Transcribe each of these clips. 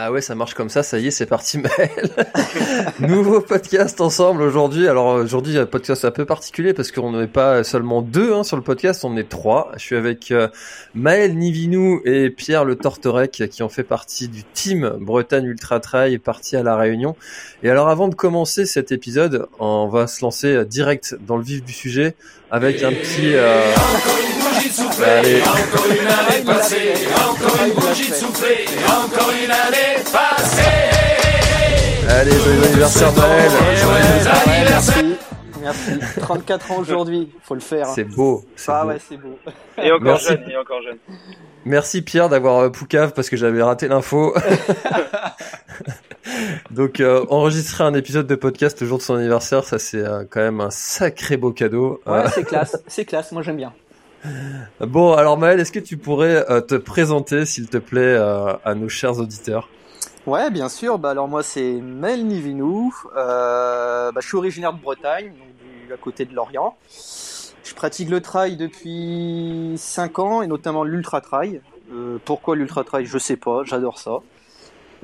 Ah ouais, ça marche comme ça, ça y est, c'est parti Maël. Nouveau podcast ensemble aujourd'hui. Alors aujourd'hui, un podcast un peu particulier parce qu'on n'est pas seulement deux hein, sur le podcast, on est trois. Je suis avec euh, Maël Nivinou et Pierre Le Tortorec qui ont fait partie du team Bretagne Ultra Trail parti à la Réunion. Et alors avant de commencer cet épisode, on va se lancer direct dans le vif du sujet avec un petit... Euh... Allez. Encore une année passée, encore une bougie de soufflé, encore une année passée. Allez, joyeux anniversaire. Joyeux anniversaire. Merci. 34 ans aujourd'hui, faut le faire. C'est beau. Ah beau. ouais, c'est beau. Et encore Merci. jeune, et encore jeune. Merci Pierre d'avoir euh, Poucave parce que j'avais raté l'info. Donc euh, enregistrer un épisode de podcast le jour de son anniversaire, ça c'est euh, quand même un sacré beau cadeau. Ouais, c'est classe, c'est classe, moi j'aime bien. Bon alors Maël, est-ce que tu pourrais euh, te présenter s'il te plaît euh, à nos chers auditeurs? Ouais, bien sûr. Bah alors moi c'est Mel Nivinou. Euh, bah, je suis originaire de Bretagne, à côté de Lorient. Je pratique le trail depuis 5 ans et notamment l'ultra trail. Euh, pourquoi l'ultra trail Je sais pas, j'adore ça.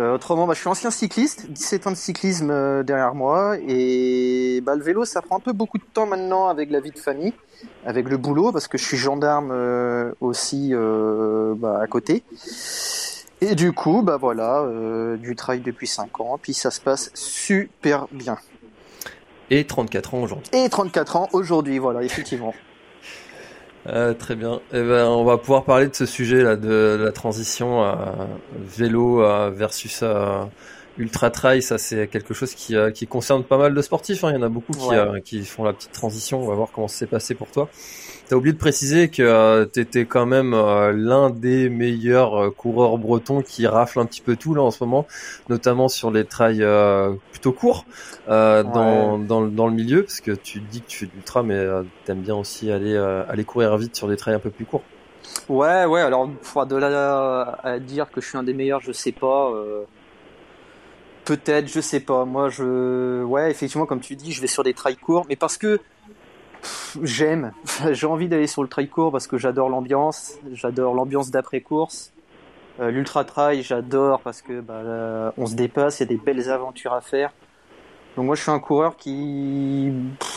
Euh, autrement, bah, je suis ancien cycliste, 17 ans de cyclisme euh, derrière moi et bah, le vélo ça prend un peu beaucoup de temps maintenant avec la vie de famille, avec le boulot parce que je suis gendarme euh, aussi euh, bah, à côté. Et du coup, bah voilà, euh, du trail depuis 5 ans, puis ça se passe super bien. Et 34 ans aujourd'hui. Et 34 ans aujourd'hui, voilà, effectivement. Euh, très bien. Eh ben, on va pouvoir parler de ce sujet là, de la transition euh, vélo versus ultra trail. Ça, c'est quelque chose qui, euh, qui concerne pas mal de sportifs. hein. Il y en a beaucoup qui, Ouais. euh, qui font la petite transition. On va voir comment ça s'est passé pour toi. T'as oublié de préciser que euh, t'étais quand même euh, l'un des meilleurs euh, coureurs bretons qui rafle un petit peu tout là en ce moment, notamment sur les trails euh, plutôt courts euh, dans, dans, le- dans le milieu, parce que tu dis que tu fais de l'ultra, mais euh, t'aimes bien aussi aller euh, aller courir vite sur des trails un peu plus courts. Ouais, ouais, alors de là à dire que je suis un des meilleurs, je sais pas. euh, Peut-être, je sais pas. Moi, je. Ouais, effectivement, comme tu dis, je vais sur des trails courts, mais parce que j'aime. J'ai envie d'aller sur le trail court parce que j'adore l'ambiance. J'adore l'ambiance d'après-course. Euh, L'ultra trail, j'adore parce que bah, là, on se dépasse, il y a des belles aventures à faire. Donc moi, je suis un coureur qui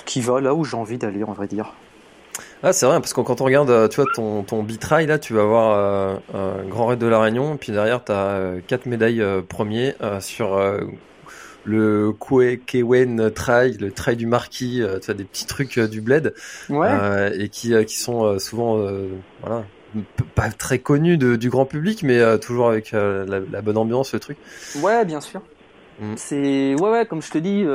qui va là où j'ai envie d'aller, on va dire. Ah, c'est vrai, parce que quand on regarde, euh, tu vois, ton, ton bitrail, là, tu vas avoir euh, un Grand Raid de la Réunion, puis derrière, tu as quatre médailles euh, premiers euh, sur euh, le Kewen Trail, le Trail du Marquis, euh, tu as des petits trucs euh, du bled, Ouais. euh, et qui, qui sont souvent, voilà, pas très connus de- du grand public, mais toujours avec la, la bonne ambiance, le truc. Ouais, bien sûr. Mm. C'est ouais, ouais, comme je te dis,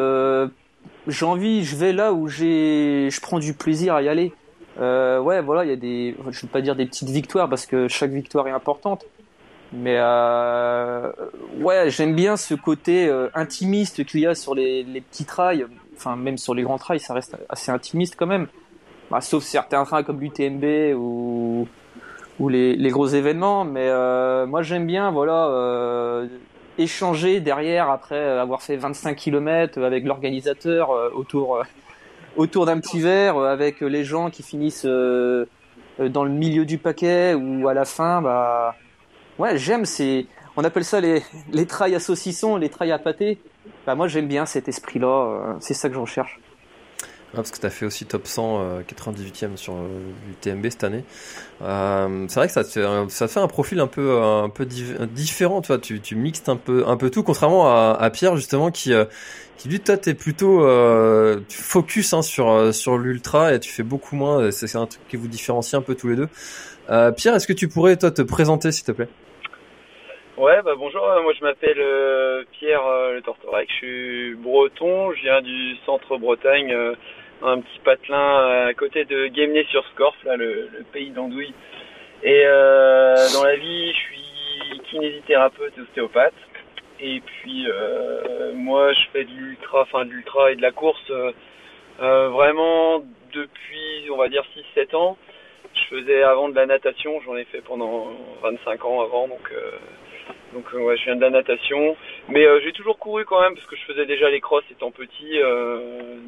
j'ai envie, je vais là où j'ai, je prends du plaisir à y aller. Euh, ouais, voilà, il y a des, je vais pas dire des petites victoires parce que chaque victoire est importante, mais euh, ouais, j'aime bien ce côté euh, intimiste qu'il y a sur les, les petits trails, enfin même sur les grands trails, ça reste assez intimiste quand même. Bah, sauf certains trails comme l'UTMB ou ou les, les gros événements, mais euh, moi j'aime bien, voilà. euh, échanger derrière après avoir fait 25 km avec l'organisateur euh, autour autour d'un petit verre avec les gens qui finissent dans le milieu du paquet ou à la fin bah ouais j'aime c'est on appelle ça les les trails à saucisson les trails à pâté bah moi j'aime bien cet esprit là c'est ça que je recherche Ah, parce que tu as fait aussi top 100, 98e sur l'UTMB cette année. c'est vrai que ça te, fait ça fait un profil un peu, un peu différent. Tu, vois, tu, tu mixes un peu, un peu tout, contrairement à, Pierre justement qui, qui lui, toi, t'es plutôt euh, focus hein, sur euh, sur l'ultra et tu fais beaucoup moins. C'est un truc qui vous différencie un peu tous les deux. Euh, Pierre, est-ce que tu pourrais toi te présenter, s'il te plaît? Ouais, bah bonjour. Euh, moi, je m'appelle Pierre Le Tortorec. Je suis breton. Je viens du centre Bretagne, un petit patelin à côté de Guémené-sur-Scorff, là, le, pays d'Andouille. Et dans la vie, je suis kinésithérapeute ostéopathe. Et puis euh, moi je fais de l'ultra, enfin de l'ultra et de la course euh, euh, vraiment depuis on va dire 6-7 ans. Je faisais avant de la natation, j'en ai fait pendant 25 ans avant, donc donc ouais, je viens de la natation, mais j'ai toujours couru quand même parce que je faisais déjà les crosses étant petit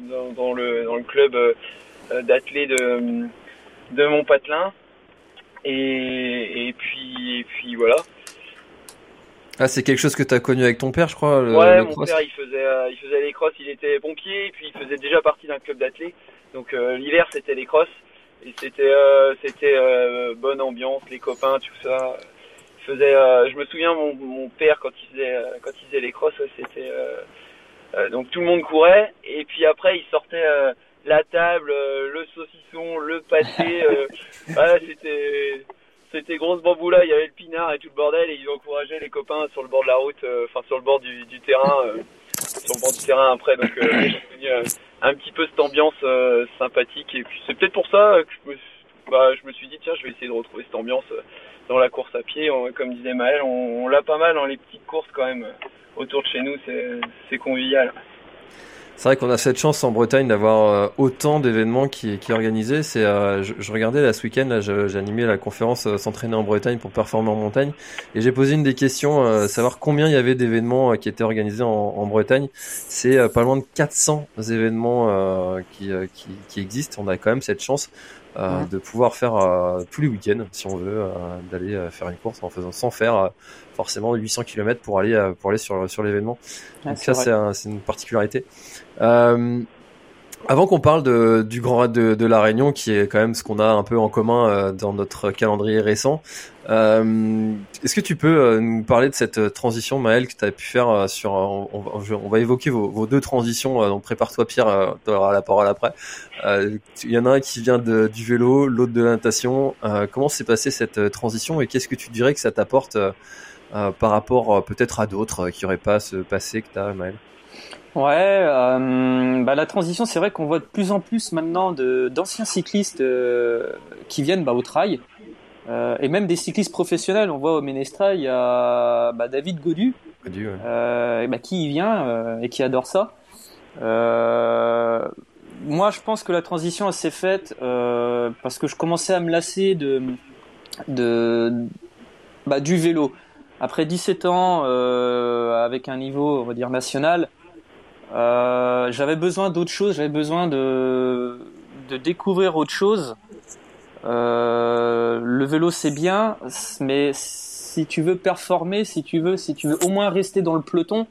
dans, dans, le dans le club d'athlètes de de mon patelin et, et puis et puis voilà. Ah, c'est quelque chose que tu as connu avec ton père, je crois. Le, ouais, mon père, il faisait, euh, il faisait les crosses, il était pompier, et puis il faisait déjà partie d'un club d'athlètes. Donc euh, l'hiver, c'était les crosses, et c'était, euh, c'était bonne ambiance, les copains, tout ça. Faisait, je me souviens, mon, mon père quand il faisait, quand il faisait les crosses, c'était donc tout le monde courait, et puis après il sortait la table, le saucisson, le pâté. ouais, c'était c'était grosse bamboula, il y avait le pinard et tout le bordel et ils encourageaient les copains sur le bord de la route, euh, enfin sur le bord du, du terrain, euh, sur le bord du terrain après. Donc euh, j'ai euh, un petit peu cette ambiance sympathique et puis c'est peut-être pour ça que je me, bah, je me suis dit tiens je vais essayer de retrouver cette ambiance dans la course à pied. comme disait Maël, on, l'a pas mal dans les petites courses quand même autour de chez nous, c'est convivial. C'est vrai qu'on a cette chance en Bretagne d'avoir euh, autant d'événements qui, qui organisés. C'est, euh, je, regardais là ce week-end, j'ai animé la conférence euh, s'entraîner en Bretagne pour performer en montagne, et j'ai posé une des questions, savoir combien il y avait d'événements qui étaient organisés en, Bretagne. C'est pas loin de 400 événements qui, existent. On a quand même cette chance euh, de pouvoir faire euh, tous les week-ends, si on veut, euh, d'aller faire une course en faisant sans faire forcément 800 km pour aller pour aller sur sur l'événement. Donc ça c'est une particularité. Avant qu'on parle de, du Grand Raid de, de, la Réunion, qui est quand même ce qu'on a un peu en commun euh, dans notre calendrier récent, euh, est-ce que tu peux euh, nous parler de cette transition, Maël, que tu as pu faire sur... On, on, va évoquer vos, vos deux transitions, donc prépare-toi Pierre, tu auras la parole après. Il y en a un qui vient de, du vélo, l'autre de la natation. comment s'est passée cette transition et qu'est-ce que tu dirais que ça t'apporte par rapport peut-être à d'autres qui n'auraient pas ce passé que tu as, Maël? Ouais, euh, bah la transition, c'est vrai qu'on voit de plus en plus maintenant de d'anciens cyclistes euh, qui viennent bah, au trail, euh, et même des cyclistes professionnels. On voit au Ménestra, il y a bah, David Godu, Godu ouais. euh, et bah, qui y vient euh, et qui adore ça. Euh, moi, je pense que la transition s'est faite parce que je commençais à me lasser de de bah, du vélo. Après 17 ans, avec un niveau, on va dire national, euh, j'avais besoin d'autre chose, j'avais besoin de, de découvrir autre chose. Euh, le vélo c'est bien, mais si tu veux performer, si tu veux, si tu veux au moins rester dans le peloton,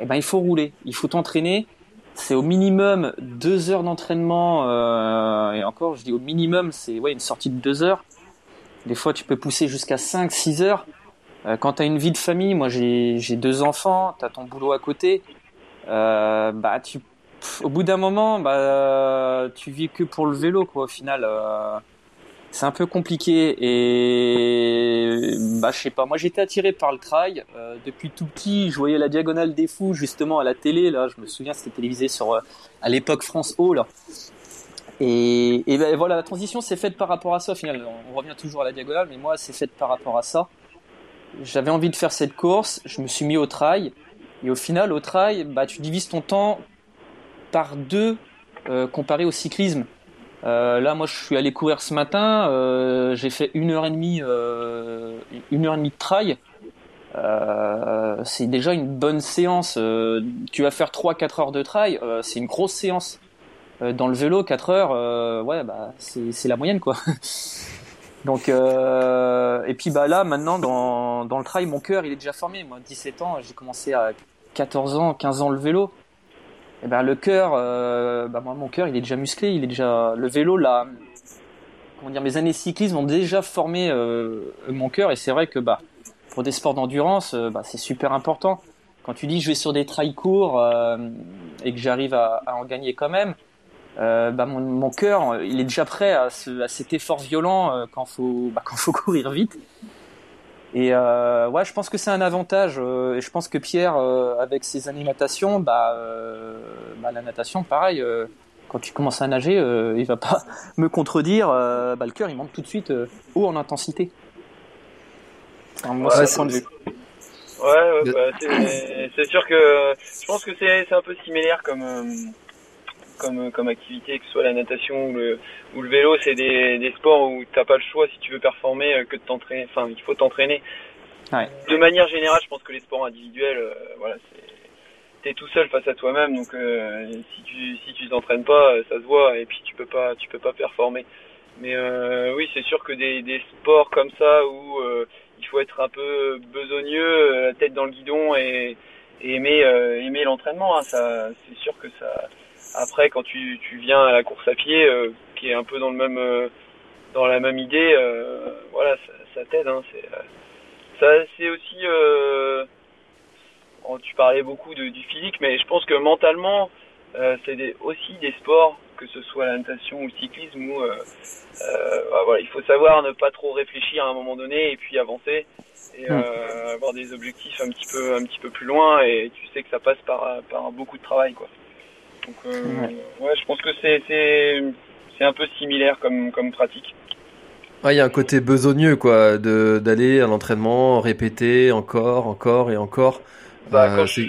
eh ben il faut rouler, il faut t'entraîner. C'est au minimum deux heures d'entraînement euh, et encore, je dis au minimum, c'est ouais une sortie de deux heures. Des fois, tu peux pousser jusqu'à 5 six heures. Euh, quand tu as une vie de famille, moi j'ai deux enfants, tu as ton boulot à côté, euh, bah tu au bout d'un moment bah tu vis que pour le vélo quoi au final euh, c'est un peu compliqué et bah je sais pas. Moi j'étais attiré par le trail euh, depuis tout petit je voyais la diagonale des fous justement à la télé là. Je me souviens c'était télévisé sur à l'époque France O là et, et ben, voilà la transition s'est faite par rapport à ça au final. On revient toujours à la diagonale mais moi c'est faite par rapport à ça. J'avais envie de faire cette course je me suis mis au trail et au final, au trail, bah, tu divises ton temps par deux euh, comparé au cyclisme. Euh, là, moi, je suis allé courir ce matin. Euh, j'ai fait une heure et demie, une heure et demie de trail. C'est déjà une bonne séance. tu vas faire 3-4 heures de trail, c'est une grosse séance. dans le vélo, 4 heures, ouais, bah, c'est la moyenne, quoi. Donc et puis bah là maintenant dans, dans le trail mon cœur il est déjà formé moi 17 ans j'ai commencé à 14 ans, 15 ans le vélo. eh ben le cœur, euh, bah moi mon cœur il est déjà musclé, il est déjà le vélo là, comment dire, mes années cyclisme ont déjà formé euh, mon cœur et c'est vrai que bah pour des sports d'endurance, euh, bah, c'est super important. Quand tu dis je vais sur des trails courts euh, et que j'arrive à, à en gagner quand même, euh, bah mon, mon cœur il est déjà prêt à, ce, à cet effort violent quand faut bah, quand faut courir vite. Et euh, ouais, je pense que c'est un avantage. euh, et je pense que Pierre, euh, avec ses natation, bah, euh, bah, la natation, pareil. euh, quand tu commences à nager, euh, il va pas me contredire. euh, bah, le cœur, il monte tout de suite euh, haut en intensité. Enfin, moi, Ouais, c'est mon point de vue. Ouais, ouais bah, c'est sûr que je pense que c'est c'est un peu similaire comme euh, comme comme activité, que ce soit la natation ou le ou le vélo, c'est des des sports où t'as pas le choix si tu veux performer euh, que de t'entraîner. Enfin, il faut t'entraîner. Ouais. De manière générale, je pense que les sports individuels, euh, voilà, t'es tout seul face à toi-même, donc euh, si tu si tu t'entraînes pas, euh, ça se voit et puis tu peux pas tu peux pas performer. Mais euh, oui, c'est sûr que des des sports comme ça où euh, il faut être un peu besogneux, euh, la tête dans le guidon et, et aimer euh, aimer l'entraînement. hein. Ça, c'est sûr que ça. Après, quand tu, tu viens à la course à pied, euh, qui est un peu dans le même euh, dans la même idée, euh, voilà, ça, ça t'aide. Hein. C'est euh, ça, c'est aussi. Euh, bon, tu parlais beaucoup de, du physique, mais je pense que mentalement, euh, c'est des, aussi des sports, que ce soit la natation ou le cyclisme, où euh, euh, bah, voilà, il faut savoir ne pas trop réfléchir à un moment donné et puis avancer et Mm. euh, avoir des objectifs un petit peu un petit peu plus loin et tu sais que ça passe par par beaucoup de travail quoi. Donc euh, ouais. je pense que c'est un peu similaire comme comme pratique. Ouais, il y a un côté besogneux, quoi, de d'aller à l'entraînement, répéter encore, encore et encore. Bah, Euh, quand, je,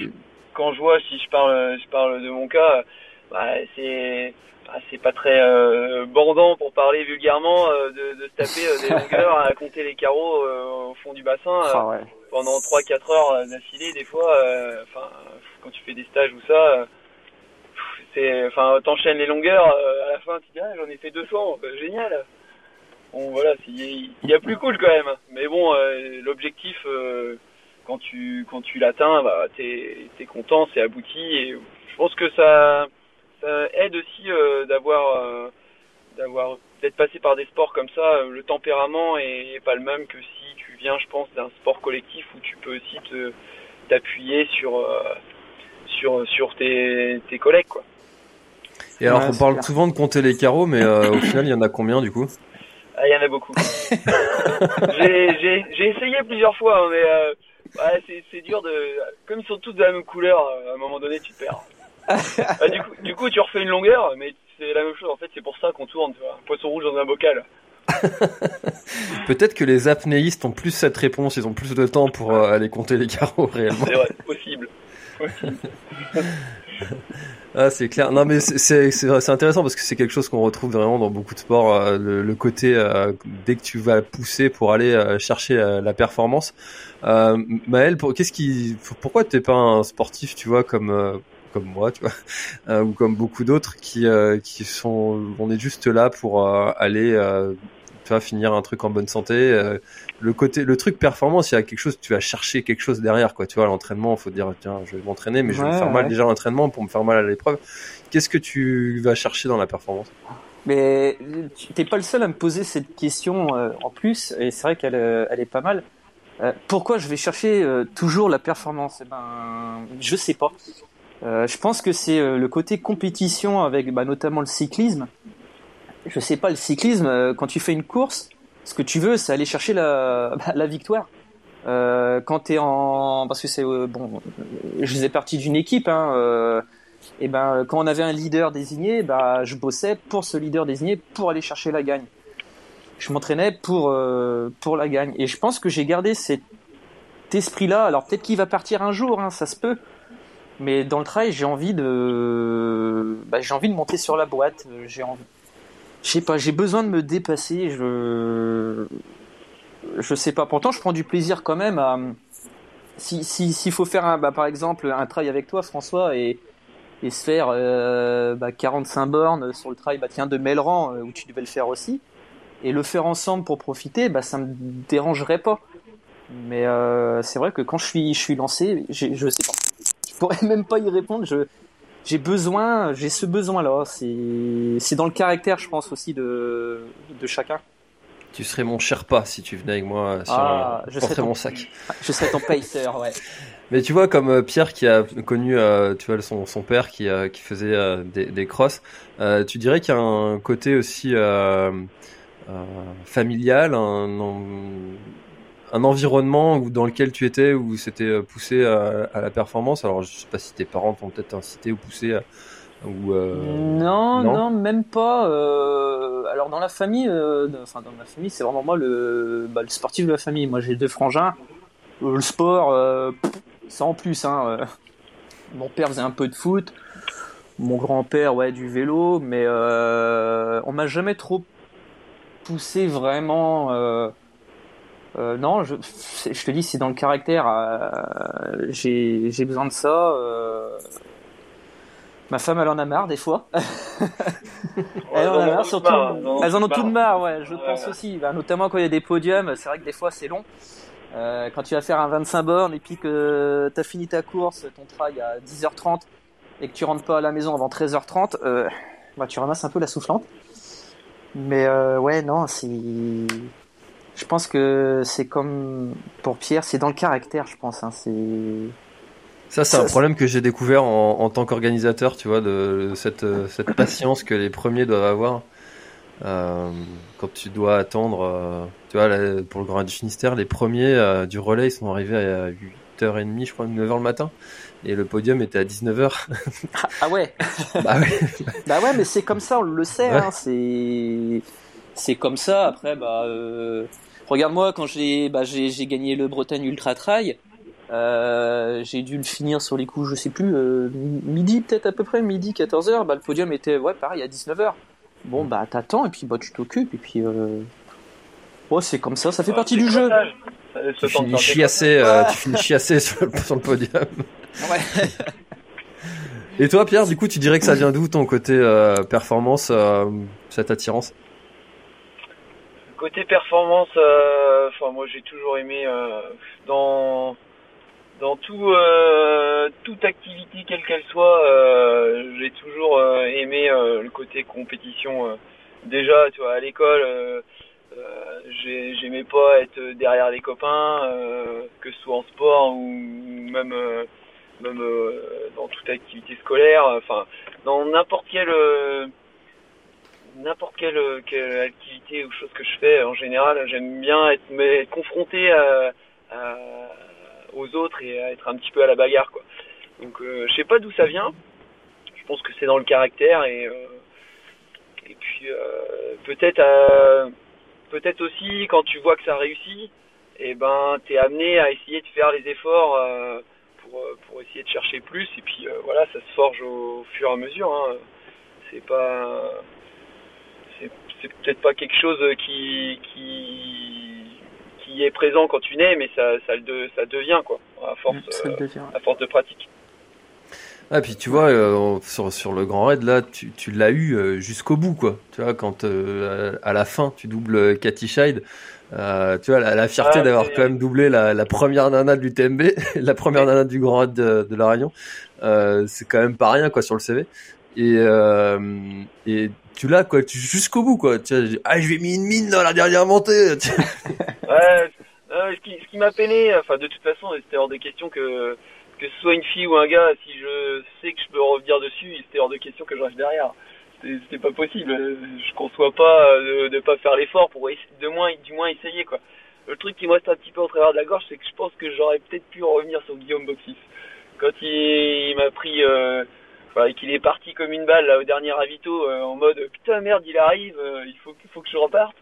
quand je vois, si je parle, je parle de mon cas, bah, c'est, bah, c'est pas très euh, bandant pour parler vulgairement euh, de, de se taper euh, des longueurs à compter les carreaux euh, au fond du bassin euh, Ah ouais. pendant 3-4 heures d'affilée des fois. euh, Enfin, quand tu fais des stages ou ça, euh, enfin, t'enchaînes les longueurs. euh, à la fin, tu dis ah, j'en ai fait 200, euh, génial. Bon voilà, il y a plus cool quand même. Mais bon, euh, l'objectif. euh, quand tu quand tu l'atteins, bah t'es content, c'est abouti et je pense que ça aide aussi d'avoir d'avoir d'être passé par des sports comme ça. Le tempérament est, pas le même que si tu viens, je pense, d'un sport collectif où tu peux aussi te t'appuyer sur sur sur tes tes collègues quoi. Et alors, Ouais, on parle clair. souvent de compter les carreaux, mais euh, au final, il y en a combien du coup? Ah, il y en a beaucoup. j'ai essayé plusieurs fois, hein, mais euh, ouais, c'est dur de comme ils sont tous de la même couleur, euh, à un moment donné tu te perds. Ah, du coup du coup tu refais une longueur, mais c'est la même chose en fait, c'est pour ça qu'on tourne, tu vois, un poisson rouge dans un bocal. Peut-être que les apnéistes ont plus cette réponse, ils ont plus de temps pour euh, aller compter les carreaux réellement. C'est vrai, possible. possible. Ah, c'est clair. Non, mais c'est intéressant parce que c'est quelque chose qu'on retrouve vraiment dans beaucoup de sports. euh, le, le côté euh, dès que tu vas pousser pour aller euh, chercher euh, la performance. Euh, Maël, pour, qu'est-ce qui, pourquoi t'es pas un sportif, tu vois, comme comme moi, tu vois, ou comme beaucoup d'autres qui qui sont, on est juste là pour aller, tu vois, finir un truc en bonne santé. euh, le côté, le truc performance, il y a quelque chose, tu vas chercher quelque chose derrière, quoi. Tu vois, l'entraînement, faut dire, tiens, je vais m'entraîner, mais je vais me Ouais, faire mal déjà à l'entraînement pour me faire mal à l'épreuve. Qu'est-ce que tu vas chercher dans la performance? Mais tu- t'es pas le seul à me poser cette question euh, en plus, et c'est vrai qu'elle euh, elle est pas mal. Pourquoi je vais chercher toujours la performance? Eh ben, je sais pas. Je pense que c'est le côté compétition avec bah, notamment le cyclisme. Je sais pas, le cyclisme, euh, quand tu fais une course, ce que tu veux, c'est aller chercher la, la victoire. Euh, quand t'es en, parce que c'est euh, bon, je faisais partie d'une équipe, hein, euh, et ben quand on avait un leader désigné, bah je bossais pour ce leader désigné pour aller chercher la gagne. Je m'entraînais pour euh, pour la gagne et je pense que j'ai gardé cet esprit-là. Alors peut-être qu'il va partir un jour, hein, ça se peut. Mais dans le trail, j'ai envie de bah, j'ai envie de monter sur la boîte, euh, j'ai envie je sais pas, j'ai besoin de me dépasser, je je sais pas. Pourtant, je prends du plaisir quand même à si si s'il faut faire un bah, par exemple un trail avec toi François et et se faire euh, bah, 45 bornes sur le trail bah, tiens, de Melran, euh, où tu devais le faire aussi, et le faire ensemble pour profiter, bah, ça me dérangerait pas. Mais euh, c'est vrai que quand je suis, je suis lancé, j'ai- je sais pas. Je pourrais même pas y répondre. Je, j'ai besoin, j'ai ce besoin-là. C'est, c'est dans le caractère, je pense aussi de, de chacun. Tu serais mon Sherpa si tu venais avec moi sur Ah, un- je serais ton- mon sac. Je serais ton pacer, ouais. Mais tu vois, comme euh, Pierre qui a connu, euh, tu vois, son, son père qui, euh, qui faisait des, des crosses, tu dirais qu'il y a un côté aussi euh, euh, familial, un, en- un environnement où, dans lequel tu étais, où c'était euh, poussé à, à la performance. Alors, je sais pas si tes parents t'ont peut-être incité ou poussé, à- ou euh, non, non? non, même pas. euh, alors dans la famille, euh, enfin dans ma famille, c'est vraiment moi le, bah, le sportif de la famille. Moi j'ai deux frangins. Euh, le sport, euh, ça en plus. Hein, euh. Mon père faisait un peu de foot. Mon grand-père, ouais, du vélo. Mais euh, on m'a jamais trop poussé vraiment. Euh, non, je, je te dis, c'est dans le caractère. euh, j'ai, besoin de ça. euh. Ma femme, elle en a marre des fois. Elles en ont marre, surtout. Elles en ont toutes marre, ouais, je pense aussi. Bah, notamment quand il y a des podiums, c'est vrai que des fois c'est long. Euh, quand tu vas faire un 25 bornes et puis que tu as fini ta course, ton trail à 10h30 et que tu rentres pas à la maison avant 13h30, euh, bah, tu ramasses un peu la soufflante. Mais euh, ouais, non, c'est. Je pense que c'est comme pour Pierre, c'est dans le caractère, je pense. Hein, c'est. Ça, c'est un problème que j'ai découvert en, en tant qu'organisateur, tu vois, de cette, euh, cette patience que les premiers doivent avoir. Euh, quand tu dois attendre, euh, tu vois, là, pour le Grand Finistère, les premiers euh, du relais, ils sont arrivés à 8h30, je crois, 9h le matin. Et le podium était à 19h. Ah ouais, bah ouais. bah ouais, mais c'est comme ça, on le sait. Ouais. Hein, c'est c'est comme ça. Après, bah euh, regarde-moi quand j'ai bah, j'ai j'ai gagné le Bretagne Ultra Trail. Euh, j'ai dû le finir sur les coups, je sais plus, euh, midi peut-être à peu près, midi 14h. Bah, le podium était ouais pareil à 19h. Bon bah t'attends et puis bah tu t'occupes et puis euh... ouais c'est comme ça, ça fait partie du jeu. Tu finis chiassé, euh, tu finis chiassé sur le, sur le podium. Ouais. Et toi, Pierre, du coup, tu dirais que ça vient d'où ton côté euh, performance, euh, cette attirance? Côté performance, euh, enfin moi j'ai toujours aimé euh, dans dans tout euh, toute activité quelle qu'elle soit, euh, j'ai toujours euh, aimé euh, le côté compétition. Déjà, tu vois, à l'école, j'ai- j'aimais pas être derrière les copains, que ce soit en sport ou même même dans toute activité scolaire. Enfin, dans n'importe quelle n'importe quelle, activité ou chose que je fais, en général, j'aime bien être, confronté aux autres et être un petit peu à la bagarre, quoi. Donc, euh, je sais pas d'où ça vient. Je pense que c'est dans le caractère et euh, et puis euh, peut-être euh, peut-être aussi quand tu vois que ça réussit, et ben t'es amené à essayer de faire les efforts pour pour essayer de chercher plus et puis voilà, ça se forge au fur et à mesure. Hein. C'est pas c'est peut-être pas quelque chose qui qui qui est présent quand tu nais mais ça ça le de- ça devient quoi à force Ça le euh, devient. à force de pratique Ah, puis tu vois, euh, sur, sur le Grand Raid, là, tu, tu l'as eu euh, jusqu'au bout, quoi. Tu vois, quand euh, à la fin, tu doubles euh, Cathy Scheid, euh, tu vois, la, la fierté Ah, d'avoir quand même doublé la, la première nana de l'UTMB, la première nana du Grand Raid de, de La Réunion, euh, c'est quand même pas rien, quoi, sur le CV. Et, euh, et tu l'as, quoi, tu, jusqu'au bout, quoi. Ah, je ai mis une mine dans la dernière montée. Ouais, euh, ce qui, ce m'a peiné, enfin de toute façon, c'était hors de question que que ce soit une fille ou un gars, si je sais que je peux revenir dessus, c'était hors de question que je reste derrière. C'était pas possible. Je conçois pas euh, de, de pas faire l'effort pour de du moins essayer quoi. Le truc qui me reste un petit peu au travers de la gorge, c'est que je pense que j'aurais peut-être pu revenir sur Guillaume Boxis. Quand il, il m'a pris, euh, enfin, et qu'il est parti comme une balle là, au dernier ravito, euh, en mode putain merde, il arrive, euh, il faut, il faut que je reparte.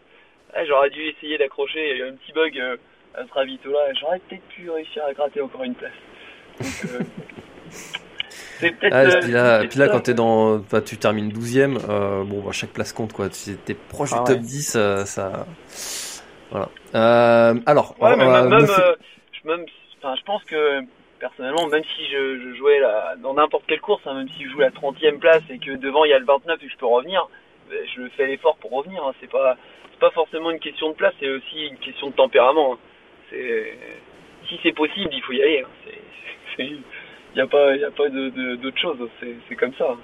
Ouais, j'aurais dû essayer d'accrocher. Il y a eu un petit bug euh, à ce ravito-là. J'aurais peut-être pu réussir à gratter encore une place. Donc, euh, c'est peut-être. Ah, euh, puis là, c'est puis là quand t'es dans, tu termines 12ème, euh, bon, bah, chaque place compte, quoi. Si t'es proche Ah du top ouais. 10, euh, ça, voilà. Euh, alors, Ouais, on mais va même, même, me fait- euh, je, même, enfin, je pense que personnellement, même si je, jouais dans n'importe quelle course, hein, même si je joue la 30e place et que devant il y a le 29 et que je peux revenir, ben, je fais l'effort pour revenir. Hein. C'est pas, pas forcément une question de place, c'est aussi une question de tempérament. hein. Si c'est possible, il faut y aller. hein. Il n'y a pas, y a pas de, d'autre chose. C'est, comme ça.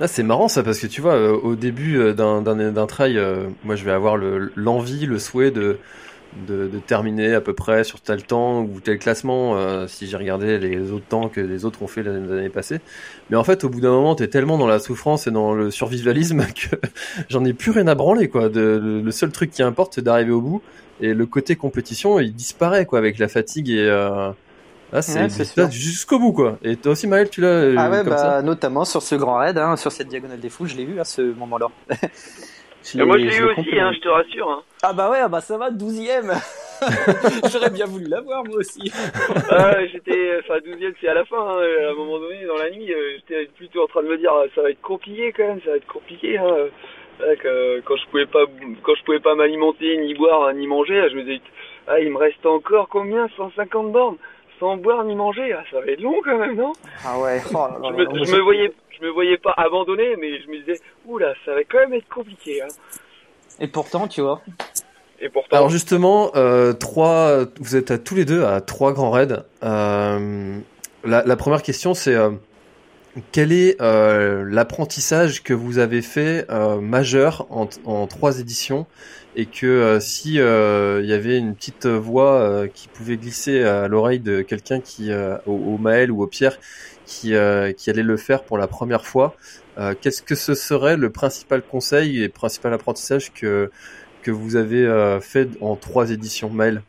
Ah, c'est marrant ça parce que tu vois euh, au début euh, d'un d'un trail euh, moi je vais avoir le l'envie le souhait de, de de terminer à peu près sur tel temps ou tel classement euh, si j'ai regardé les autres temps que les autres ont fait l'année passée mais en fait au bout d'un moment t'es tellement dans la souffrance et dans le survivalisme que j'en ai plus rien à branler quoi. De, le, le seul truc qui importe c'est d'arriver au bout et le côté compétition il disparaît quoi avec la fatigue et euh, là c'est Ouais, jusqu'au bout quoi. Et toi aussi Maël tu l'as euh, Ah ouais, comme bah, ça? notamment sur ce grand raid, hein, sur cette diagonale des fous, je l'ai vu à ce moment-là. Moi, je l'ai- eu aussi, hein, je te rassure. Hein. Ah bah ouais, ah bah ça va, 12ème J'aurais bien voulu l'avoir moi aussi. Ah, j'étais, enfin, 12 c'est à la fin. hein, à un moment donné, dans la nuit, euh, j'étais plutôt en train de me dire, ça va être compliqué quand même, ça va être compliqué. Hein. Ouais, que- quand je pouvais pas, quand je pouvais pas m'alimenter, ni boire, ni manger, je me disais, ah, il me reste encore combien? 150 bornes? Sans boire ni manger. Ah, ça va être long quand même, non? Ah ouais, oh là là je, me, je me voyais, je me voyais pas abandonner, mais je me disais, oula, ça va quand même être compliqué. Hein. Et pourtant, tu vois. Et pourtant, Alors justement, euh, trois, vous êtes à tous les deux à trois grands raids. Euh, la, la première question, c'est euh, quel est euh, l'apprentissage que vous avez fait euh, majeur en, en trois éditions et que euh, si euh, il y avait une petite voix euh, qui pouvait glisser à l'oreille de quelqu'un qui, au, au Maël ou au Pierre, qui, qui allait le faire pour la première fois, qu'est-ce que ce serait le principal conseil et principal apprentissage que que vous avez fait en trois éditions, Maël?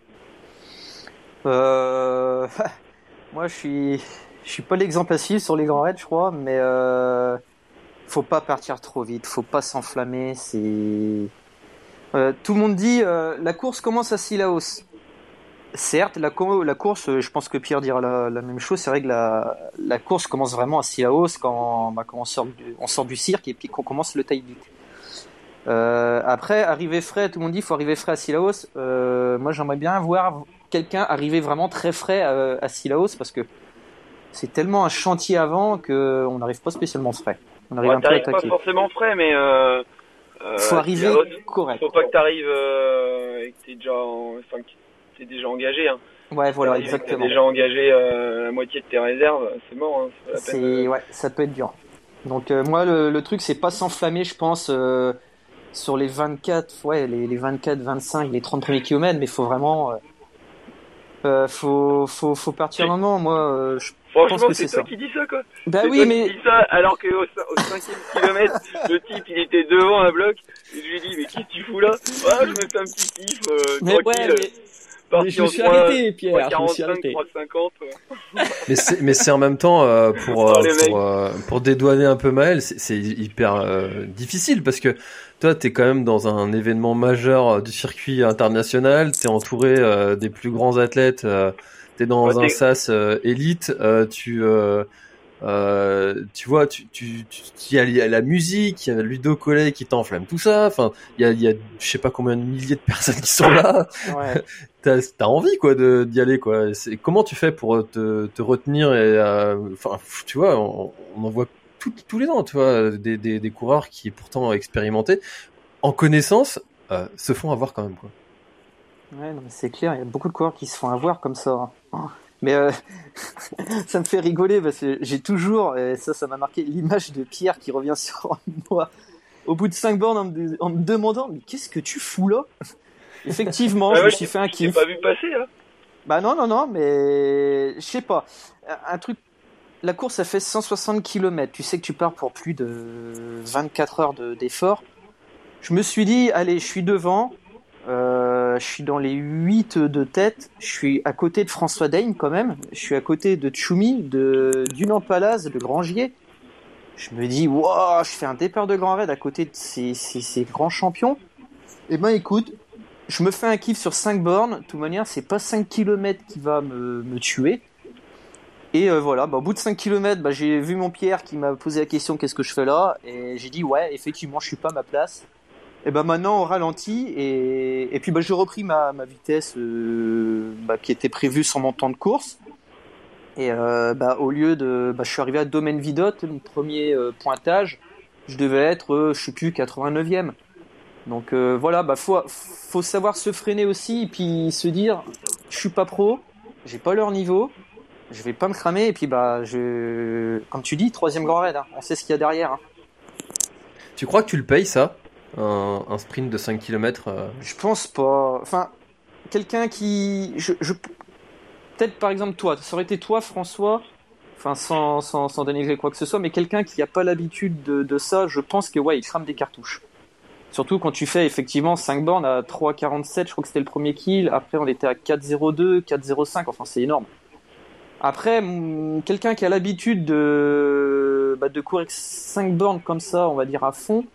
Moi, je suis, je suis pas l'exemple à suivre sur les grands raids, je crois, mais euh... faut pas partir trop vite, faut pas s'enflammer. C'est Euh, tout le monde dit euh, la course commence à Sillaos. Certes, la, co- la course, euh, je pense que Pierre dira la, même chose. C'est vrai que la, course commence vraiment à Sillaos quand, bah, quand on, sort du, cirque et puis qu'on commence le taille après, arriver frais, tout le monde dit faut arriver frais à Sillaos. Euh, moi, j'aimerais bien voir quelqu'un arriver vraiment très frais à, à Sillaos parce que c'est tellement un chantier avant que on n'arrive pas spécialement frais. On arrive ouais, un peu à pas forcément frais, mais euh, euh, Faut arriver correct. Faut pas que t'arrives euh, et que t'es déjà, en- enfin, que t'es déjà engagé. Hein. Ouais, voilà, exactement. T'es déjà engagé euh, la moitié de tes réserves, c'est mort. Hein, c'est pas la peine. C'est ouais, ça peut être dur. Donc euh, moi le, le truc c'est pas s'enflammer, je pense sur les 24, ouais, les, les 24, 25, les 30 premiers kilomètres, mais faut vraiment faut, faut faut partir Oui. maintenant. Moi je Franchement, que c'est toi ça. qui dis ça, quoi. Bah oui, toi mais qui dis ça, alors qu'au au cinquième kilomètre, le type, il était devant un bloc, et je lui ai dit, mais qu'est-ce que tu fous là? Ah, je me fais un petit kiff, euh, mais ouais, tranquille, mais, parti mais je me suis 3, arrêté Pierre, je me suis 3,45, arrêté. 3,50. euh. Mais c'est mais c'est en même temps euh, pour euh, pour, euh, pour dédouaner un peu Maël, c'est c'est hyper euh, difficile parce que toi t'es quand même dans un événement majeur du circuit international, t'es entouré euh, des plus grands athlètes, euh, t'es dans Ouais, un sas euh, élite, euh, tu euh, euh, tu vois, tu, tu, tu, il y a- il y a la musique, il y a Ludo Collet qui t'enflamme tout ça. Enfin, il y a, y a, je sais pas combien de milliers de personnes qui sont là. Ouais. t'as t'as envie quoi de d'y aller quoi. C'est comment tu fais pour te, te retenir et euh, enfin tu vois on, on en voit tout- tous les ans tu vois des, des, des coureurs qui pourtant expérimentés en connaissance euh, se font avoir quand même quoi. Ouais, non, mais c'est clair, il y a beaucoup de coureurs qui se font avoir comme ça. hein. Mais euh, ça me fait rigoler parce que j'ai toujours, et ça, ça m'a marqué, l'image de Pierre qui revient sur moi au bout de 5 bornes en me, en me demandant Mais qu'est-ce que tu fous là? Effectivement, je ouais, me suis fait un kiff. pas vu passer, hein. Bah non, non, non, mais je sais pas. Un- truc. La course, ça fait 160 km. Tu sais que tu pars pour plus de 24 heures de- d'effort. Je me suis dit, allez, je suis devant. Euh, je suis dans les 8 de tête. Je suis à côté de François Daigne quand même. Je suis à côté de Tchoumi, de Dunan Palaz, de Grangier. Je me dis, waouh, je fais un départ de grand raid à côté de ces, grands champions. Eh ben écoute, je me fais un kiff sur 5 bornes. De toute manière, c'est pas 5 km qui va me, me tuer. Et euh, voilà, bah, au bout de 5 km, bah, j'ai vu mon Pierre qui m'a posé la question qu'est-ce que je fais là? Et j'ai dit ouais, effectivement, je suis pas à ma place. Et ben maintenant on ralentit et, et puis bah, j'ai repris ma, ma vitesse euh, bah, qui était prévue sur mon temps de course. Et euh, bah, au lieu de, bah, je suis arrivé à Domaine Vidotte, mon premier euh, pointage, je devais être, euh, je sais plus, 89e. Donc euh, voilà, bah faut faut savoir se freiner aussi et puis se dire, je suis pas pro, j'ai pas leur niveau, je vais pas me cramer et puis bah je comme tu dis troisième grand raid hein. on sait ce qu'il y a derrière hein. Tu crois que tu le payes ça? Un, sprint de 5 km je pense pas enfin quelqu'un qui peut-être par exemple toi ça aurait été toi François enfin sans, sans, sans dénigrer quoi que ce soit mais quelqu'un qui a pas l'habitude de, ça je pense que ouais il crame des cartouches Surtout quand tu fais effectivement 5 bornes à 3,47, je crois que c'était le premier kill. Après, on était à 4,02, 4,05. Enfin, c'est énorme. Après, quelqu'un qui a l'habitude de, bah, de courir 5 bornes comme ça, on va dire à fond,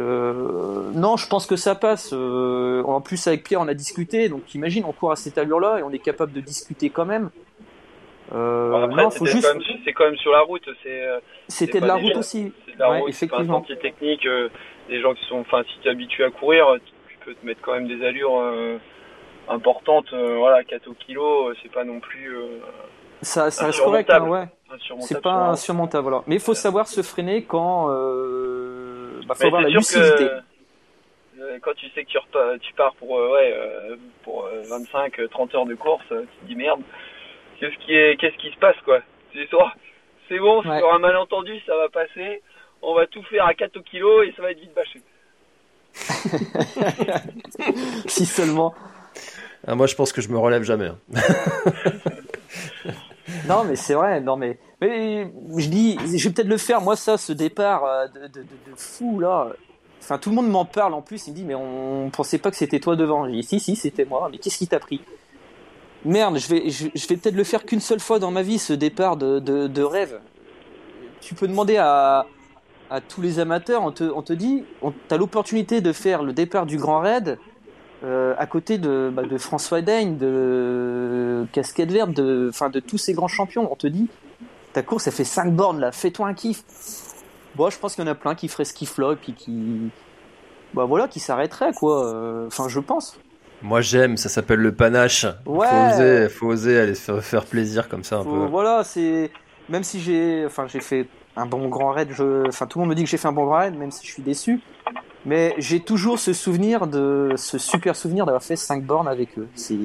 euh, non, je pense que ça passe. Euh, en plus, avec Pierre, on a discuté. Donc, imagine, on court à cette allure-là et on est capable de discuter quand même. Euh, après, non, faut juste. c'est quand même sur la route. C'est euh, C'était c'est de la route aussi. c'est de la Ouais, c'est effectivement. sentier technique. des gens qui sont, enfin, si tu es habitué à courir, tu peux te mettre quand même des allures importantes. voilà, 4 au kilo, c'est pas non plus Ça, ça reste correct, hein, ouais. C'est pas insurmontable. Voilà. Mais il faut savoir se freiner quand. Bah, faut Mais avoir la c'est sûr lucidité. que euh, quand tu sais que tu, repars, tu pars pour euh, ouais euh, pour 25 30 heures de course, euh, tu te dis merde. Qu'est-ce qui est qu'est-ce qui se passe quoi? C'est toi. C'est bon, Ouais. sur un malentendu, ça va passer. On va tout faire à 4 au kilo et ça va être vite bâché. si seulement. Ah, Moi, je pense que je me relève jamais. hein. Non, mais c'est vrai. Non, mais, mais je dis, je vais peut-être le faire. Moi, ça, ce départ euh, de, fou là. Enfin, tout le monde m'en parle en plus. Il me dit, mais on pensait pas que c'était toi devant. Je dis, si, si, c'était moi. Mais qu'est-ce qui t'a pris? Merde, je vais, je, vais peut-être le faire qu'une seule fois dans ma vie, ce départ de, rêve. Tu peux demander à, tous les amateurs, on te, on te dit, t'as l'opportunité de faire le départ du Grand Raid euh, à côté de, bah, de François Daigne, de Casquette Verte, de, enfin, de tous ces grands champions. On te dit, ta course, elle fait 5 bornes là, fais-toi un kiff. Bon, je pense qu'il y en a plein qui feraient ce kiff-là et puis qui, bah voilà, qui s'arrêteraient quoi. Euh, Enfin, je pense. Moi, j'aime, ça s'appelle le panache. Ouais. Faut oser, faut oser aller se faire, faire plaisir comme ça un Faut- peu. Voilà, c'est même si j'ai, enfin, j'ai fait un bon grand raid. Je, enfin, tout le monde me dit que j'ai fait un bon grand raid, même si je suis déçu. Mais j'ai toujours ce souvenir de, ce super souvenir d'avoir fait 5 bornes avec eux. C'est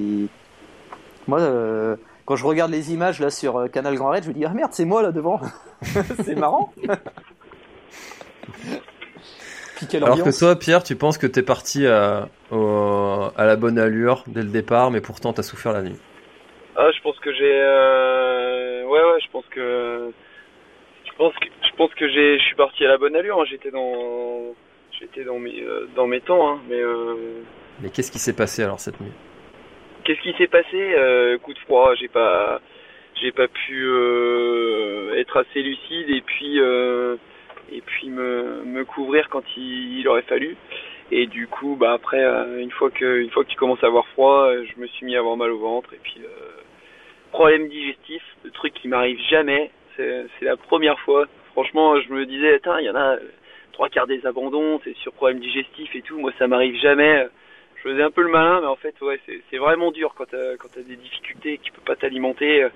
moi, euh, quand je regarde les images là sur euh, Canal Grand Raid, je me dis ah merde, c'est moi là devant. c'est marrant. Puis quelle Alors que toi, Pierre, tu penses que t'es parti à, au- à la bonne allure dès le départ, mais pourtant t'as souffert la nuit. Ah, je pense que j'ai euh... ouais ouais, je pense que je pense que je pense que j'ai je suis parti à la bonne allure, hein. j'étais dans j'étais dans mes euh, dans mes temps hein, mais euh... Mais qu'est-ce qui s'est passé alors cette nuit? Qu'est-ce qui s'est passé euh, Coup de froid, j'ai pas, j'ai pas pu euh, être assez lucide et puis euh, et puis me, me couvrir quand il, il aurait fallu. Et du coup, bah après, une fois que une fois que tu commences à avoir froid, je me suis mis à avoir mal au ventre et puis euh, problème digestif, le truc qui m'arrive jamais. C'est la première fois. Franchement, je me disais, il y en a trois quarts des abandons, c'est sur problème digestif et tout. Moi, ça m'arrive jamais je faisais un peu le malin, mais en fait, ouais, c'est vraiment dur quand t'as quand t'as des difficultés et que tu peux pas t'alimenter.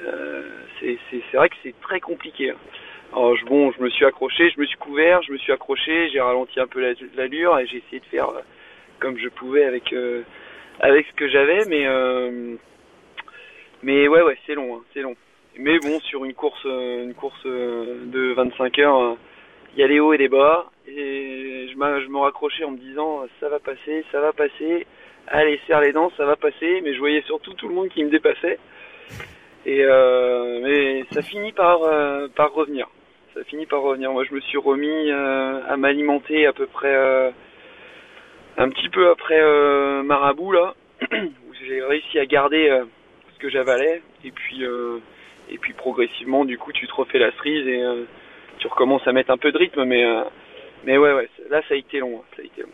Euh, c'est vrai que c'est très compliqué. hein. Je, bon, je me suis accroché, je me suis couvert, je me suis accroché, j'ai ralenti un peu la- l'allure et j'ai essayé de faire euh, comme je pouvais avec euh, avec ce que j'avais, mais euh, mais ouais, ouais, c'est long, hein, c'est long. Mais bon, sur une course euh, une course euh, de 25 heures. euh, il y a les hauts et les bas et je, me raccrochais en me disant ça va passer, ça va passer, allez serre les dents, ça va passer, mais je voyais surtout tout le monde qui me dépassait. Et euh, mais ça finit par euh, par revenir, ça finit par revenir. Moi je me suis remis euh, à m'alimenter à peu près un petit peu après Marabout là où j'ai réussi à garder ce que j'avalais. Et puis et puis progressivement du coup tu te refais la cerise et tu recommences à mettre un peu de rythme, mais mais ouais ouais, là ça a été long, ça a été long.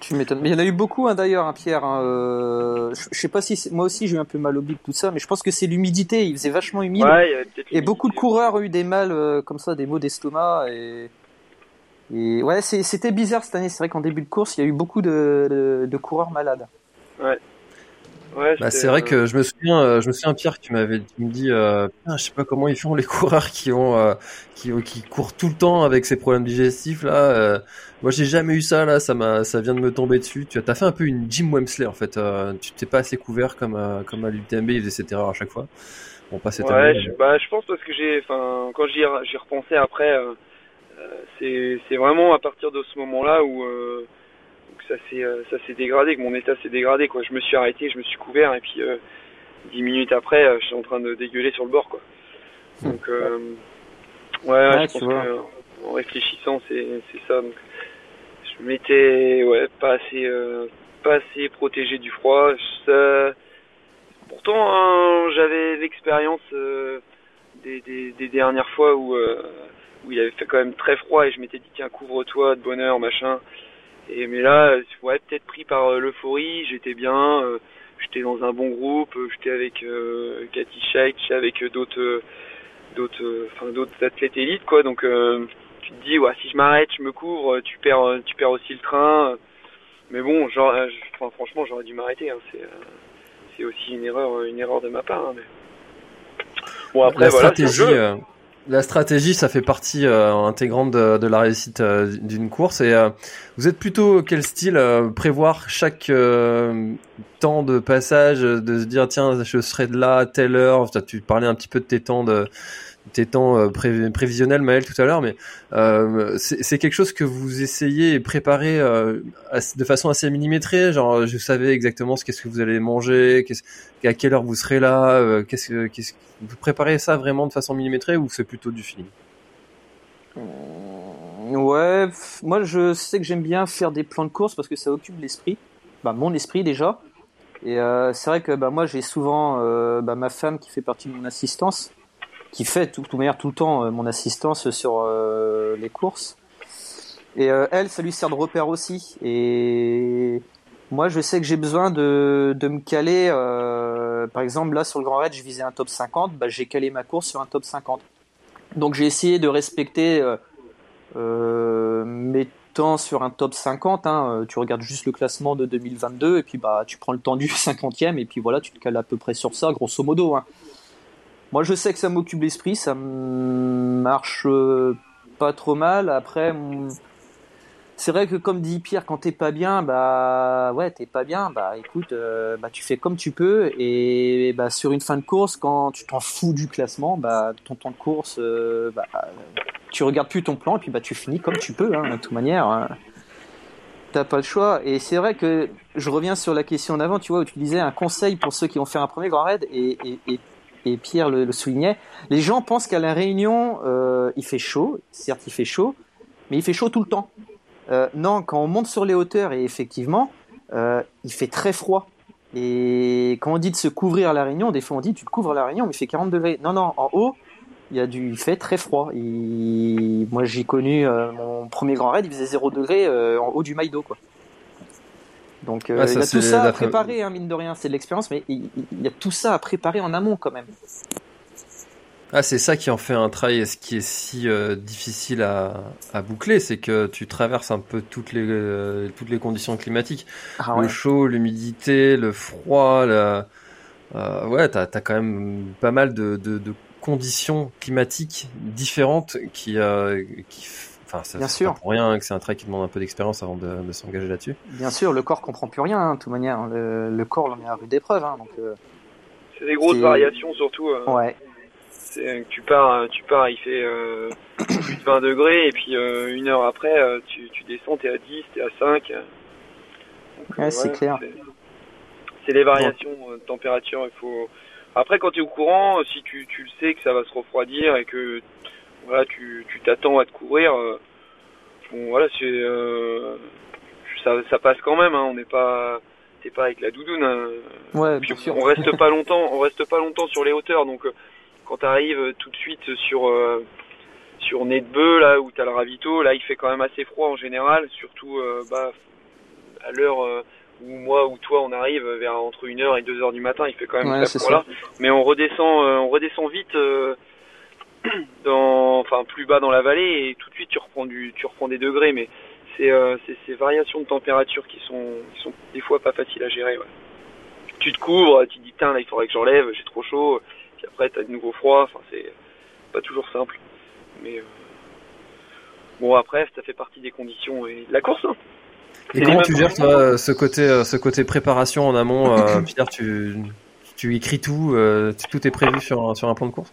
Tu m'étonnes. Mais il y en a eu beaucoup hein, d'ailleurs, hein, Pierre. hein, euh, je, je sais pas si c'est- moi aussi j'ai eu un peu mal au bic tout ça, mais je pense que c'est l'humidité. Il faisait vachement humide. Ouais, il y avait peut-être Et beaucoup de coureurs ont eu des mal euh, comme ça, des maux d'estomac et, et ouais, c'est- c'était bizarre cette année. C'est vrai qu'en début de course, il y a eu beaucoup de, de, de coureurs malades. Ouais, Bah, c'est vrai euh, que je me souviens, euh, je me souviens Pierre, tu m'avais, tu me dis, euh, je sais pas comment ils font les coureurs qui ont, euh, qui, qui courent tout le temps avec ces problèmes digestifs là. euh, moi, j'ai jamais eu ça là, ça m'a, ça vient de me tomber dessus. Tu as fait un peu une Jim Wemsley en fait. euh, tu t'es pas assez couvert comme, euh, comme à l'UTMB, il faisait cette erreur à chaque fois. Bon, pas cette Ouais, année. je, bah, je pense parce que j'ai, enfin, quand j'y, ai- j'y repensais après, c'est, c'est vraiment à partir de ce moment-là où, euh, que ça s'est, euh, ça s'est dégradé, que mon état s'est dégradé, quoi. Je me suis arrêté, je me suis couvert, et puis euh, dix minutes après, euh, je suis en train de dégueuler sur le bord, quoi. Donc, euh, ouais, je pense que, en réfléchissant, c'est, c'est ça. Donc, je m'étais, ouais, pas assez, euh, pas assez protégé du froid. Ça, Pourtant, hein, j'avais l'expérience euh, des, des, des dernières fois où, où il avait fait quand même très froid et je m'étais dit tiens couvre-toi de bonheur machin. Et mais là, euh, ouais, peut-être pris par euh, l'euphorie, j'étais bien, euh, j'étais dans un bon groupe, j'étais avec euh, Cathy Scheik, j'étais avec d'autres, d'autres, enfin d'autres athlètes élites quoi. Donc euh, tu te dis ouais si je m'arrête, je me couvre, tu perds, tu perds aussi le train. Mais bon, genre, enfin, franchement, j'aurais dû m'arrêter. Hein, c'est c'est aussi une erreur, une erreur de ma part. hein, mais... Bon après la voilà, stratégie, jeu. La stratégie, ça fait partie euh, intégrante de, la réussite euh, d'une course. Et euh, vous êtes plutôt quel style euh, prévoir chaque euh, temps de passage, de se dire tiens, je serai de là à telle heure? Tu parlais un petit peu de tes temps de tes temps euh, pré- prévisionnels, Maël, tout à l'heure, mais euh, c'est quelque chose que vous essayez et préparez euh, de façon assez millimétrée. Genre, je savais exactement ce qu'est-ce que vous allez manger, à quelle heure vous serez là, vous préparez ça vraiment de façon millimétrée ou c'est plutôt du feeling? Ouais, pff, moi je sais que j'aime bien faire des plans de course parce que ça occupe l'esprit, bah, mon esprit déjà. Et c'est vrai que bah, moi j'ai souvent bah, ma femme qui fait partie de mon assistance, qui fait tout, tout, tout le temps euh, mon assistance sur euh, les courses. Et euh, elle, ça lui sert de repère aussi. Et moi je sais que j'ai besoin de, de me caler, par exemple là sur le Grand Raid je visais un top 50, bah, j'ai calé ma course sur un top 50. Donc j'ai essayé de respecter mes temps sur un top 50. Hein, tu regardes juste le classement de 2022 et puis bah tu prends le temps du 50e et puis voilà, tu te cales à peu près sur ça, grosso modo. Hein. Moi je sais que ça m'occupe l'esprit, ça marche euh, pas trop mal. Après, c'est vrai que comme dit Pierre, quand t'es pas bien, bah ouais, t'es pas bien, bah écoute, euh, bah tu fais comme tu peux et bah sur une fin de course, quand tu t'en fous du classement, bah ton temps de course, euh, bah tu regardes plus ton plan et puis bah tu finis comme tu peux, hein, de toute manière. hein. T'as pas le choix. Et c'est vrai que je reviens sur la question d'avant, tu vois, où tu disais un conseil pour ceux qui vont faire un premier grand raid et, et Pierre le, soulignait. Les gens pensent qu'à la Réunion, euh, il fait chaud. Certes, il fait chaud, mais il fait chaud tout le temps. Euh, non, quand on monte sur les hauteurs et effectivement, euh, il fait très froid. Et quand on dit de se couvrir à la Réunion, des fois on dit tu te couvres à la Réunion, mais il fait 40 degrés. Non, non, en haut, il y a du, il fait très froid. Moi j'ai connu mon premier grand raid, il faisait 0 degré en haut du Maïdo, quoi. Donc euh, Ah, ça, il y a c'est tout ça à préparer, hein, mine de rien, c'est de l'expérience, mais il, il y a tout ça à préparer en amont quand même. Ah, c'est ça qui en fait un travail ce qui est si euh, difficile à, à boucler, c'est que tu traverses un peu toutes les euh, toutes les conditions climatiques, Ah le chaud, l'humidité, le froid, la... euh, ouais, t'as as quand même pas mal de, de, de conditions climatiques différentes qui euh, qui enfin ça Bien sûr. pas pour rien que c'est un travail qui demande un peu d'expérience avant de, de s'engager là-dessus. Bien sûr, le corps comprend plus rien, hein, de toute manière. Le, le corps, on est à rude épreuve, hein, donc euh, C'est des grosses c'est- variations surtout. euh, ouais. c'est que tu pars, euh, tu pars, il fait euh, plus de 20 degrés et puis euh, une heure après, euh, tu, tu descends, t'es à 10, t'es à 5. euh. Donc, Ouais, c'est clair. c'est- C'est les variations euh, de température. Il faut. Après, quand tu es au courant, si tu, tu le sais que ça va se refroidir et que voilà, tu tu t'attends à te couvrir, euh, bon voilà, c'est euh, ça, ça passe quand même. Hein, on n'est pas, t'es pas avec la doudoune. hein. Ouais, Puis bien sûr. on reste pas longtemps, on reste pas longtemps sur les hauteurs. Donc euh, quand tu arrives tout de suite sur euh, sur Nez de Bœuf, là où tu as le ravito, là il fait quand même assez froid en général, surtout euh, bah, à l'heure euh, où moi ou toi on arrive vers entre 1h et 2h du matin, il fait quand même Ouais, là. Mais on redescend on redescend vite dans enfin plus bas dans la vallée et tout de suite tu reprends du tu reprends des degrés mais c'est euh, ces variations de température qui sont qui sont des fois pas faciles à gérer ouais. tu te couvres, tu te dis putain là il faudrait que j'enlève, j'ai trop chaud, puis après t'as de nouveau froid, enfin c'est pas toujours simple. Mais euh, bon après ça fait partie des conditions et de la course. Hein. Et comment tu gères toi, ce côté euh, ce côté préparation en amont euh, Pierre, tu tu écris tout, euh, tout est prévu sur un plan de course?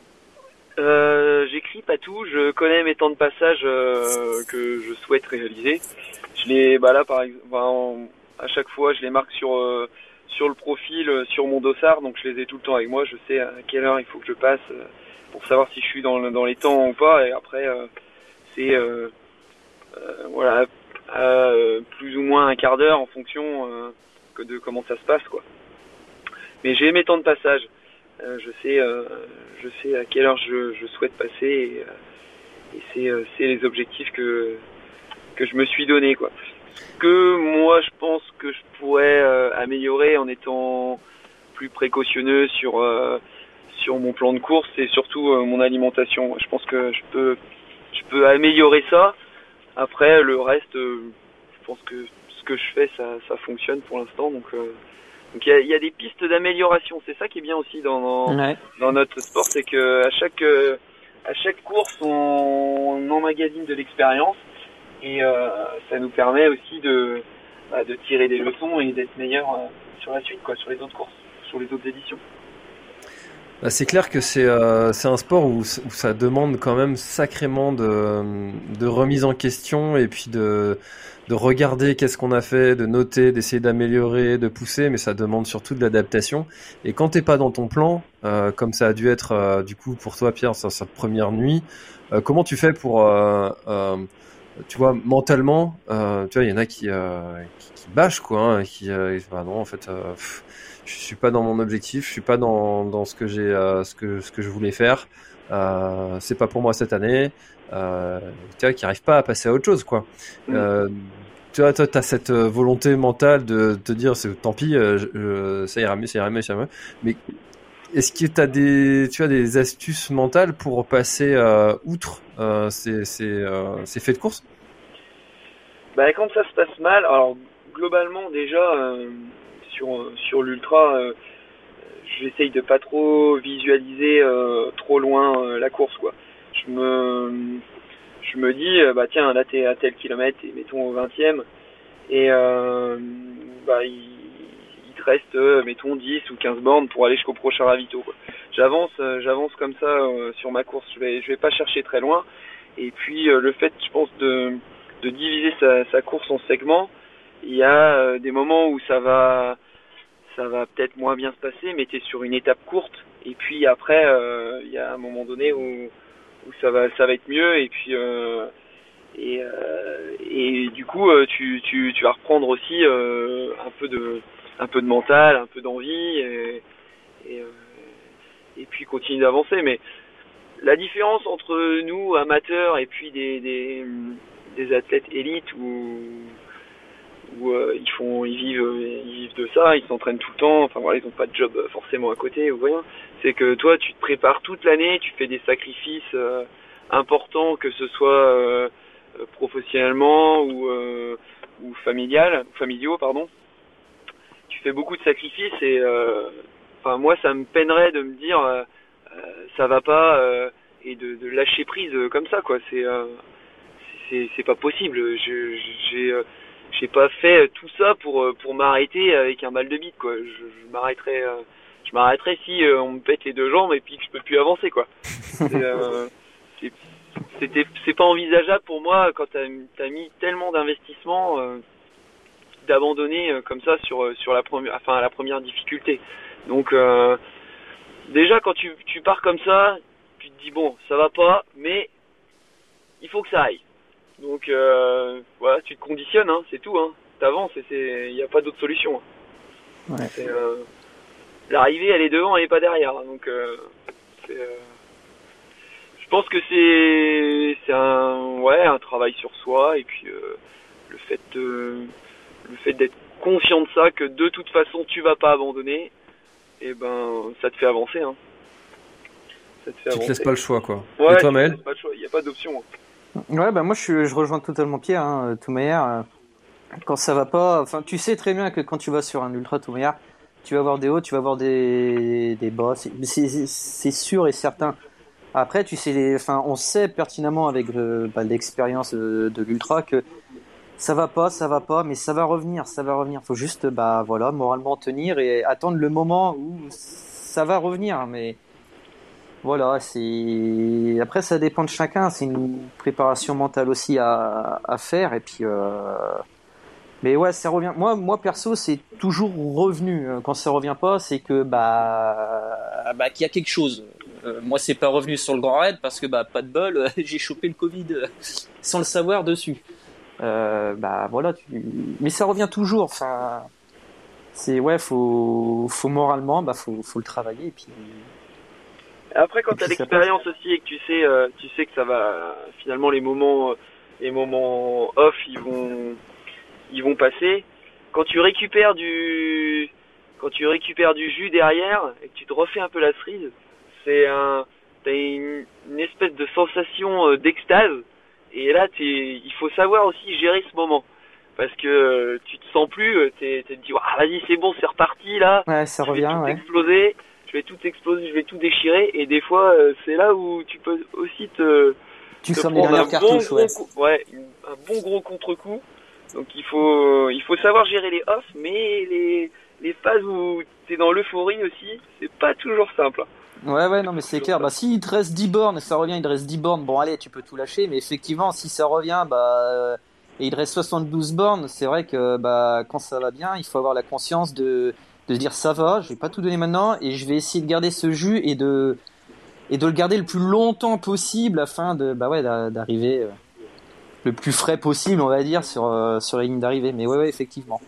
Euh, J'écris pas tout, je connais mes temps de passage euh, que je souhaite réaliser. Je les, bah là par exemple, à chaque fois je les marque sur euh, sur le profil, euh, sur mon dossard, donc je les ai tout le temps avec moi. Je sais à quelle heure il faut que je passe euh, pour savoir si je suis dans, dans les temps ou pas. Et après euh, c'est voilà à, plus ou moins un quart d'heure en fonction de comment ça se passe quoi. Mais j'ai mes temps de passage. Euh, je sais, euh, je sais à quelle heure je, je souhaite passer et, euh, et c'est, les objectifs que que je me suis donné quoi. Ce que moi je pense que je pourrais améliorer en étant plus précautionneux sur sur mon plan de course et surtout mon alimentation. Je pense que je peux je peux améliorer ça. Après le reste, je pense que ce que je fais ça ça fonctionne pour l'instant donc. Donc il y a, il y a des pistes d'amélioration, c'est ça qui est bien aussi dans, dans, Ouais. dans notre sport, c'est que à chaque euh, à chaque course on, on emmagasine de l'expérience et euh, ça nous permet aussi de bah, de tirer des leçons et d'être meilleur euh, sur la suite quoi, sur les autres courses, sur les autres éditions. Bah, c'est clair que c'est euh, c'est un sport où, où ça demande quand même sacrément de, de remise en question et puis de, de regarder qu'est-ce qu'on a fait, de noter, d'essayer d'améliorer, de pousser, mais ça demande surtout de l'adaptation. Et quand t'es pas dans ton plan, euh, comme ça a dû être euh, du coup pour toi Pierre cette première nuit, euh, comment tu fais pour, euh, euh, tu vois, mentalement, euh, tu vois, il y en a qui, qui, qui bâchent quoi, hein, qui, bah non en fait. pff, je suis pas dans mon objectif, je suis pas dans, dans ce que j'ai ce que ce que je voulais faire. Euh, c'est pas pour moi cette année. Euh, tu vois, qui arrive pas à passer à autre chose quoi. Mm. Euh, tu vois, toi, t'as cette euh, volonté mentale de te dire, c'est tant pis, euh, je- ça ira mieux, ça ira mieux, ça ira mieux. Mais est-ce que t'as des, tu as des astuces mentales pour passer euh, outre ces, ces, ces faits de course? Bah, quand ça se passe mal, alors globalement déjà sur sur l'ultra, j'essaye de pas trop visualiser euh, trop loin euh, la course quoi. Je me dis euh, bah tiens là t'es à tel kilomètre et mettons au 20e et euh, bah il, te reste euh, mettons 10 ou 15 bornes pour aller jusqu'au prochain ravito. J'avance j'avance comme ça sur ma course, je vais je vais pas chercher très loin et puis le fait je pense de diviser sa, course en segments. Il y a des moments où ça va ça va peut-être moins bien se passer, mais tu es sur une étape courte. Et puis après, il y a un moment donné où, où ça va ça va être mieux. Et puis euh, et, euh, et du coup, euh, tu, tu, vas reprendre aussi un peu de un peu de mental, un peu d'envie, et, puis continue d'avancer. Mais la différence entre nous amateurs et puis des, des, athlètes élites où, ils font ils vivent ils vivent de ça, ils s'entraînent tout le temps, enfin voilà, ils ont pas de job forcément à côté ou rien. C'est que toi tu te prépares toute l'année, tu fais des sacrifices euh, importants que ce soit euh, professionnellement ou euh, familial, familiaux pardon. Tu fais beaucoup de sacrifices et euh, enfin moi ça me peinerait de me dire ça va pas et de, lâcher prise comme ça quoi. C'est c'est pas possible. Je j'ai j'ai pas fait tout ça pour pour m'arrêter avec un mal de bite quoi. Je, je m'arrêterai je m'arrêterai si euh, on me pète les deux jambes et puis que je peux plus avancer quoi C'est, euh, c'est c'était c'est pas envisageable pour moi quand t'as as mis tellement d'investissement euh, d'abandonner comme ça sur sur la première enfin à la première difficulté donc déjà quand tu, tu pars comme ça, tu te dis bon, ça va pas, mais il faut que ça aille. Donc voilà, tu te conditionnes, hein, c'est tout. Hein. T'avances et c'est, il n'y a pas d'autre solution. hein. Ouais. L'arrivée, elle est devant, elle est pas derrière. Donc euh, euh, je pense que c'est, c'est un, ouais, un travail sur soi et puis euh, le fait, de, le fait d'être conscient de ça, que de toute façon tu vas pas abandonner et ben ça te fait avancer hein. Ça te fait Tu te avancer. laisses pas le choix quoi. Ouais, Et toi te Maël il n'y a pas d'option. hein. Ouais, bah moi je, rejoins totalement Pierre, hein, euh, Quand ça va pas, enfin tu sais très bien que quand tu vas sur un ultra tout manière, tu vas avoir des hauts, tu vas avoir des, des bas. C'est- sûr et certain. Après, tu sais, enfin, on sait pertinemment avec bah, l'expérience de, de l'ultra que ça va pas, ça va pas, mais ça va revenir, ça va revenir. Faut juste, bah voilà, moralement tenir et attendre le moment où ça va revenir. Mais voilà, c'est après ça dépend de chacun. C'est une préparation mentale aussi à, à faire et puis. Euh... Mais ouais, ça revient. Moi, moi perso, c'est toujours revenu. Quand ça revient pas, c'est que bah, bah qu'il y a quelque chose. Euh, moi, c'est pas revenu sur le Grand Raid parce que bah pas de bol, euh, j'ai chopé le Covid euh, sans le savoir dessus. Euh, bah voilà, tu... mais ça revient toujours. Enfin, c'est ouais, faut, faut moralement, bah faut, faut le travailler et puis. Après, quand t'as l'expérience aussi et que tu sais, euh, tu sais que ça va, finalement les moments, euh, les moments off, ils vont, ils vont passer. Quand tu récupères du, quand tu récupères du jus derrière et que tu te refais un peu la cerise, c'est un, t'as une, une espèce de sensation euh, d'extase. Et là, t'es, il faut savoir aussi gérer ce moment. Parce que euh, tu te sens plus, euh, t'es, t'es dit, ah, vas-y, c'est bon, c'est reparti là Ouais, ça je vais revient, tout ouais. exploser, je vais tout exploser, je vais tout déchirer, et des fois, c'est là où tu peux aussi te, Tu te prendre un bon gros ouais. un bon gros contre-coup. Donc il faut, il faut savoir gérer les offs, mais les, les phases où t'es dans l'euphorie aussi, c'est pas toujours simple. Ouais, ouais, non, mais c'est clair. Bah, s'il te reste 10 bornes et ça revient, il te reste 10 bornes, bon, allez, tu peux tout lâcher, mais effectivement, si ça revient, bah, euh, et il te reste 72 bornes, c'est vrai que, bah, quand ça va bien, il faut avoir la conscience de, de se dire, ça va, je vais pas tout donner maintenant, et je vais essayer de garder ce jus et de, et de le garder le plus longtemps possible afin de, bah ouais, d'a- d'arriver euh, le plus frais possible, on va dire, sur, euh, sur la ligne d'arrivée. Mais ouais, ouais, effectivement.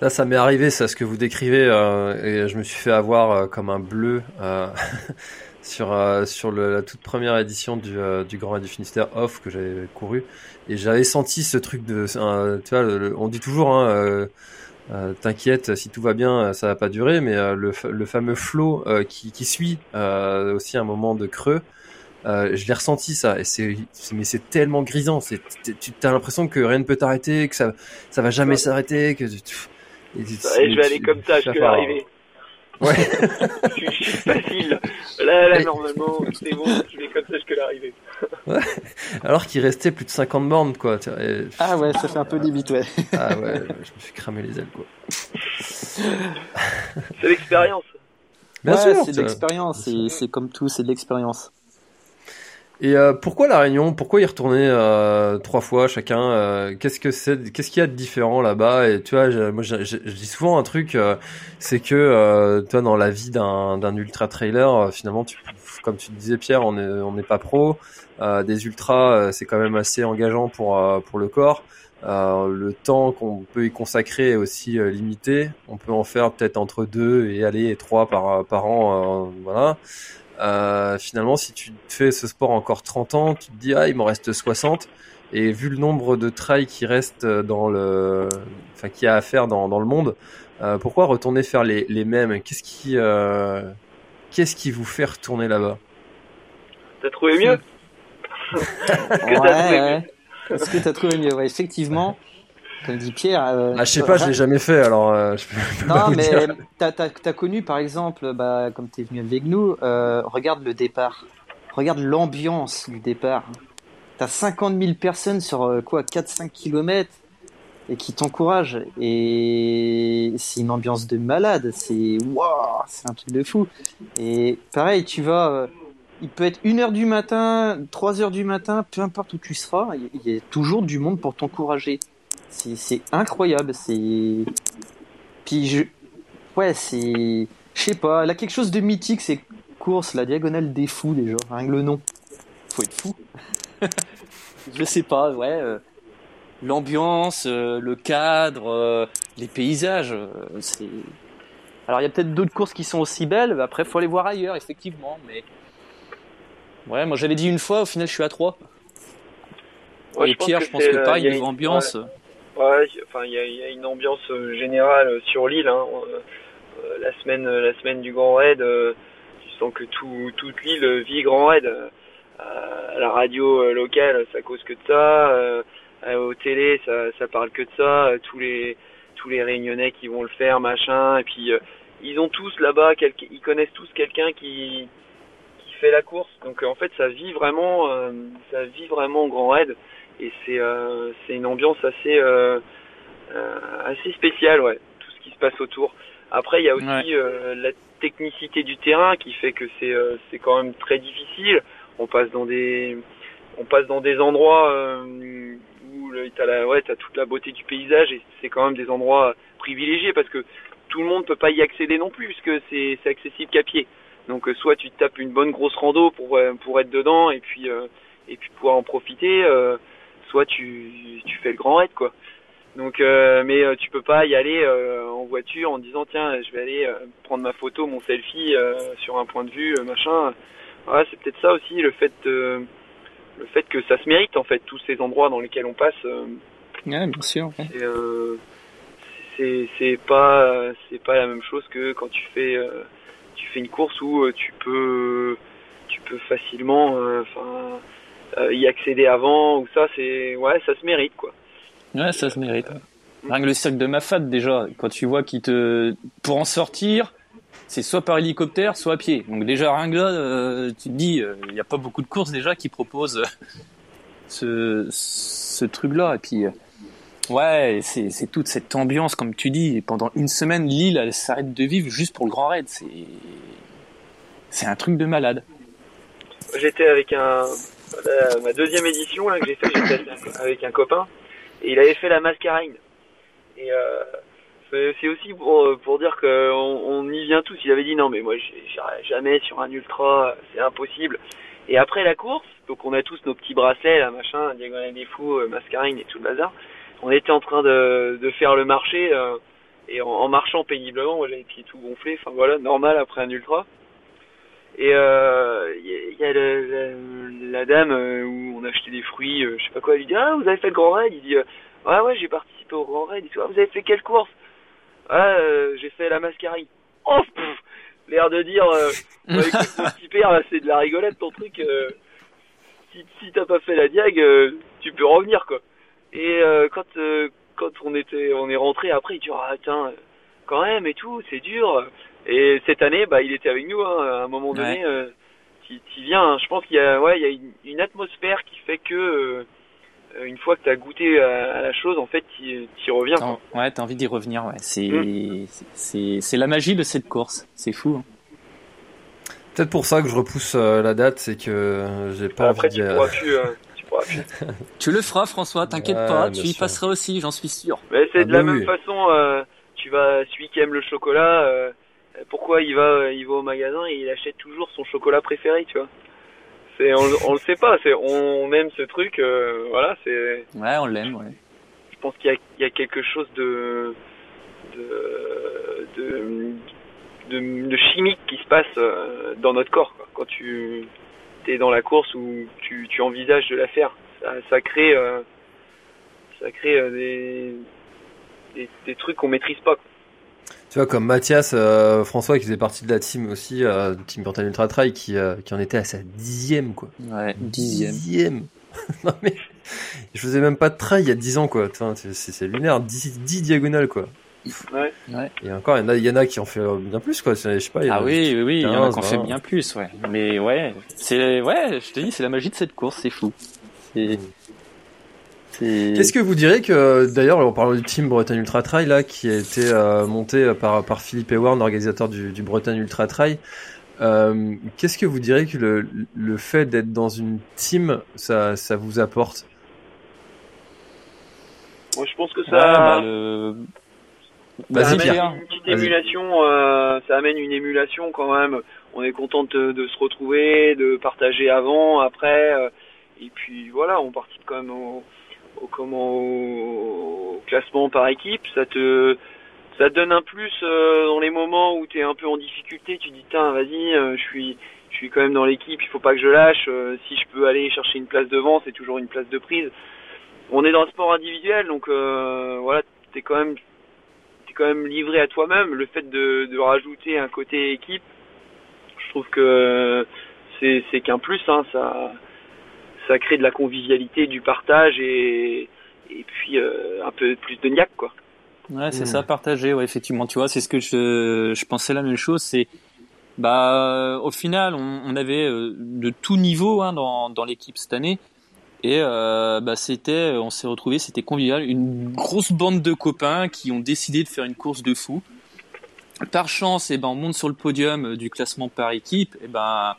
Là, ça m'est arrivé, ça, ce que vous décrivez, euh, et je me suis fait avoir euh, comme un bleu euh, sur euh, sur le- la toute première édition du, euh, du Grand Raid du Finistère off que j'avais couru, et j'avais senti ce truc de, tu vois, on dit toujours, hein, t'inquiète, si tout va bien, ça va pas durer, mais le, le fameux flow qui, qui suit aussi un moment de creux. Euh, je l'ai ressenti ça et c'est c'est- mais c'est tellement grisant c'est tu as l'impression que rien ne peut t'arrêter que ça ça va jamais s'arrêter que et Ouais, je vais aller comme ça jusqu'à l'arrivée. Ouais. je, suis- facile. Là, là, normalement, c'est bon, je vais comme ça jusqu'à l'arrivée. Alors qu'il restait plus de 50 bornes, quoi. Ah ouais, ça fait un peu limite, ouais. Ah ouais, je me suis cramé les ailes, quoi. C'est l'expérience. Bien Ouais, c'est l'expérience, c'est c'est comme tout, c'est de l'expérience. Et euh, pourquoi la Réunion? Pourquoi y retourner euh, trois fois chacun euh, Qu'est-ce que c'est Qu'est-ce qu'il y a de différent là-bas? Et tu vois, moi, je, dis souvent un truc, euh, c'est que euh, toi, dans la vie d'un d'un ultra trailer, euh, finalement, tu, comme tu disais, Pierre, on on n'est pas pro. Des ultras, c'est quand même assez engageant pour pour le corps. Le temps qu'on peut y consacrer est aussi limité. On peut en faire peut-être entre deux et aller trois par par an, voilà. Euh, finalement, si tu fais ce sport encore 30 ans, tu te dis ah il m'en reste 60 et vu le nombre de trails qui restent dans le, enfin qu'il y a à faire dans, dans le monde, euh, pourquoi retourner faire les, les mêmes? Qu'est-ce qui, euh, qu'est-ce qui vous fait retourner là-bas? T'as trouvé mieux? Ouais, ouais. Est-ce que t'as trouvé mieux? Ouais, effectivement. Comme dit Pierre. euh, Ah je sais pas, je l'ai jamais fait alors euh, je peux, pas Non, mais t'as as, as connu par exemple, bah, comme t'es venu avec nous, euh, regarde le départ. Regarde l'ambiance du départ. T'as 50 000 personnes sur euh, quoi 4-5 kilomètres et qui t'encouragent. Et c'est une ambiance de malade. C'est waouh, c'est un truc de fou. Et pareil, tu vas. il peut être 1h du matin, 3h du matin, peu importe où tu seras, il y a toujours du monde pour t'encourager. C'est c'est incroyable. C'est. Puis je. Ouais, c'est. Je sais pas, elle a quelque chose de mythique, ces courses, la diagonale des fous déjà, rien que le nom. Faut être fou. je sais pas, ouais. euh, L'ambiance, euh, le cadre, euh, les paysages, c'est. Alors il y a peut-être d'autres courses qui sont aussi belles, mais après faut aller voir ailleurs, effectivement, mais. Ouais, moi j'avais dit une fois, au final je suis à 3. Ouais, Et Pierre, je pense que pareil, niveau ambiance. Ouais, enfin, il y a, une ambiance euh, générale euh, sur l'île. Hein. Euh, la semaine, la semaine du Grand Raid, tu sens que tout, toute l'île vit Grand Raid. La radio locale, ça cause que de ça. Euh, euh, au télé, ça, ça parle que de ça. Tous les, tous les Réunionnais qui vont le faire, machin. Et puis ils ont tous là-bas, ils connaissent tous quelqu'un qui qui fait la course. Donc en fait, ça vit vraiment, ça vit vraiment Grand Raid. Et c'est euh, c'est une ambiance assez euh, euh, assez spéciale, ouais. Tout ce qui se passe autour. Après, il y a aussi Ouais. euh, la technicité du terrain qui fait que c'est euh, c'est quand même très difficile. On passe dans des on passe dans des endroits euh, où t'as la ouais t'as toute la beauté du paysage et c'est quand même des endroits privilégiés parce que tout le monde peut pas y accéder non plus puisque c'est c'est accessible qu'à pied. Donc euh, soit tu te tapes une bonne grosse rando pour pour être dedans et puis euh, et puis pouvoir en profiter, euh, soit tu tu fais le grand raid quoi. Donc euh, mais euh, tu peux pas y aller euh, en voiture en disant tiens je vais aller euh, prendre ma photo, mon selfie sur un point de vue machin. Ouais, c'est peut-être ça aussi le fait le fait que ça se mérite en fait tous ces endroits dans lesquels on passe. Ouais, bien sûr. ouais. c'est c'est pas c'est pas la même chose que quand tu fais tu fais une course où tu peux tu peux facilement enfin euh, y accéder avant ou ça c'est ouais ça se mérite quoi. Ouais, ça se mérite. Rien que le cirque de Mafat, déjà, quand tu vois qu'il te, pour en sortir, c'est soit par hélicoptère, soit à pied. Donc déjà, rien que là, euh, tu te dis, euh, il n'y a pas beaucoup de courses déjà qui proposent euh, ce, ce truc-là. Et puis, euh, ouais, c'est, c'est toute cette ambiance, comme tu dis. Et pendant une semaine, l'île, elle s'arrête de vivre juste pour le Grand Raid. C'est, c'est un truc de malade. J'étais avec un euh, ma deuxième édition là que j'ai fait avec un copain et il avait fait la mascarine. Et euh, c'est aussi pour, dire qu'on on y vient tous. Il avait dit non mais moi j'irai jamais sur un ultra, c'est impossible. Et après la course, donc on a tous nos petits bracelets là machin, diagonale des fous, euh, mascarine et tout le bazar. On était en train de, de faire le marché euh, et en, en marchant péniblement, moi j'avais les pieds tout gonflés, enfin voilà, normal après un ultra. Et euh, il y a, il y a le- la, la dame euh, où on achetait des fruits, euh, je sais pas quoi, elle lui dit ah vous avez fait le grand raid, il dit euh, ouais ouais j'ai participé au grand raid, il dit ah, vous avez fait quelle course? Ah euh, j'ai fait la mascarine. Oh l'air de dire euh, ouais, écoute, mon petit père là, c'est de la rigolette ton truc. euh, si si t'as pas fait la diag, euh, tu peux revenir quoi. Et euh, quand euh, quand on était on est rentré après, il dit ah tiens euh, quand même et tout, c'est dur. Et cette année, bah, il était avec nous. Hein, à un moment donné, euh, tu tu viens. hein. Je pense qu'il y a, ouais, il y a une, une atmosphère qui fait que euh, une fois que tu as goûté à, à la chose, en fait, tu y reviens. quoi. Ouais, t'as envie d'y revenir. Ouais, c'est, Mm. c'est, c'est la magie de cette course. C'est fou. hein. Peut-être pour ça que je repousse euh, la date, c'est que euh, j'ai pas Après, envie tu d'y- pourras plus. euh, tu pourras plus. Tu le feras, François. T'inquiète Ouais, pas. Tu y sûr. passeras aussi. J'en suis sûr. Mais c'est Ah de la bah même façon. euh, tu vas, celui qui aime le chocolat, euh, pourquoi il va, il va au magasin et il achète toujours son chocolat préféré, tu vois C'est, on, on le sait pas. C'est, on aime ce truc. euh, voilà, c'est. Ouais, on l'aime. Ouais. je pense qu'il y a, il y a quelque chose de de, de, de, de chimique qui se passe euh, dans notre corps quoi. quand tu es dans la course ou tu, tu envisages de la faire. Ça, ça crée euh, ça crée euh, des, des, des trucs qu'on maîtrise pas. quoi. Tu vois, comme Mathias euh, François qui faisait partie de la team aussi, euh, Team Bretagne Ultra Trail, qui, euh, qui en était à sa dixième, quoi. Ouais, dixième. Dixième. non mais, je faisais même pas de trail il y a dix ans, quoi. Enfin, c'est c'est lunaire, 10, 10 diagonales, quoi. Ouais. Ouais. Et encore, il y en a, il y en a qui en fait bien plus, quoi. Je sais pas. il y en a Ah oui, oui, oui. Il y en a 15, qui en fait 20. bien plus. Ouais. Mais ouais, c'est ouais. Je te dis, c'est la magie de cette course. C'est fou. C'est. c'est- Qu'est-ce que vous direz que, d'ailleurs, on parle du team Bretagne Ultra Trail, là, qui a été euh, monté par, par Philippe Ewan, organisateur du, du Bretagne Ultra Trail. Euh, Qu'est-ce que vous direz que le, le fait d'être dans une team, ça, ça vous apporte? Moi je pense que ça, Ouais, bah, le... Vas-y, ça amène Pierre. une petite émulation, euh, ça amène une émulation quand même. On est content de, de se retrouver, de partager avant, après, euh, et puis voilà, on participe quand même au, au comment au, classement par équipe. Ça te ça donne un plus euh, dans les moments où tu es un peu en difficulté. Tu dis tiens, vas-y, euh, je suis je suis quand même dans l'équipe, il faut pas que je lâche. euh, si je peux aller chercher une place devant, c'est toujours une place de prise. On est dans un sport individuel, donc voilà, t'es quand même t'es quand même livré à toi-même. Le fait de, de rajouter un côté équipe, je trouve que c'est c'est qu'un plus. Hein, ça ça crée de la convivialité, du partage et et puis euh, un peu plus de niaque quoi. Ouais, c'est Mm. ça, partager, ouais, effectivement. Tu vois, c'est ce que je, je pensais la même chose. C'est, bah, au final, on, on avait euh, de tout niveau hein, dans, dans l'équipe cette année. Et euh, bah, c'était, on s'est retrouvé, c'était convivial, une grosse bande de copains qui ont décidé de faire une course de fou. Par chance, et ben, on monte sur le podium du classement par équipe. Et ben,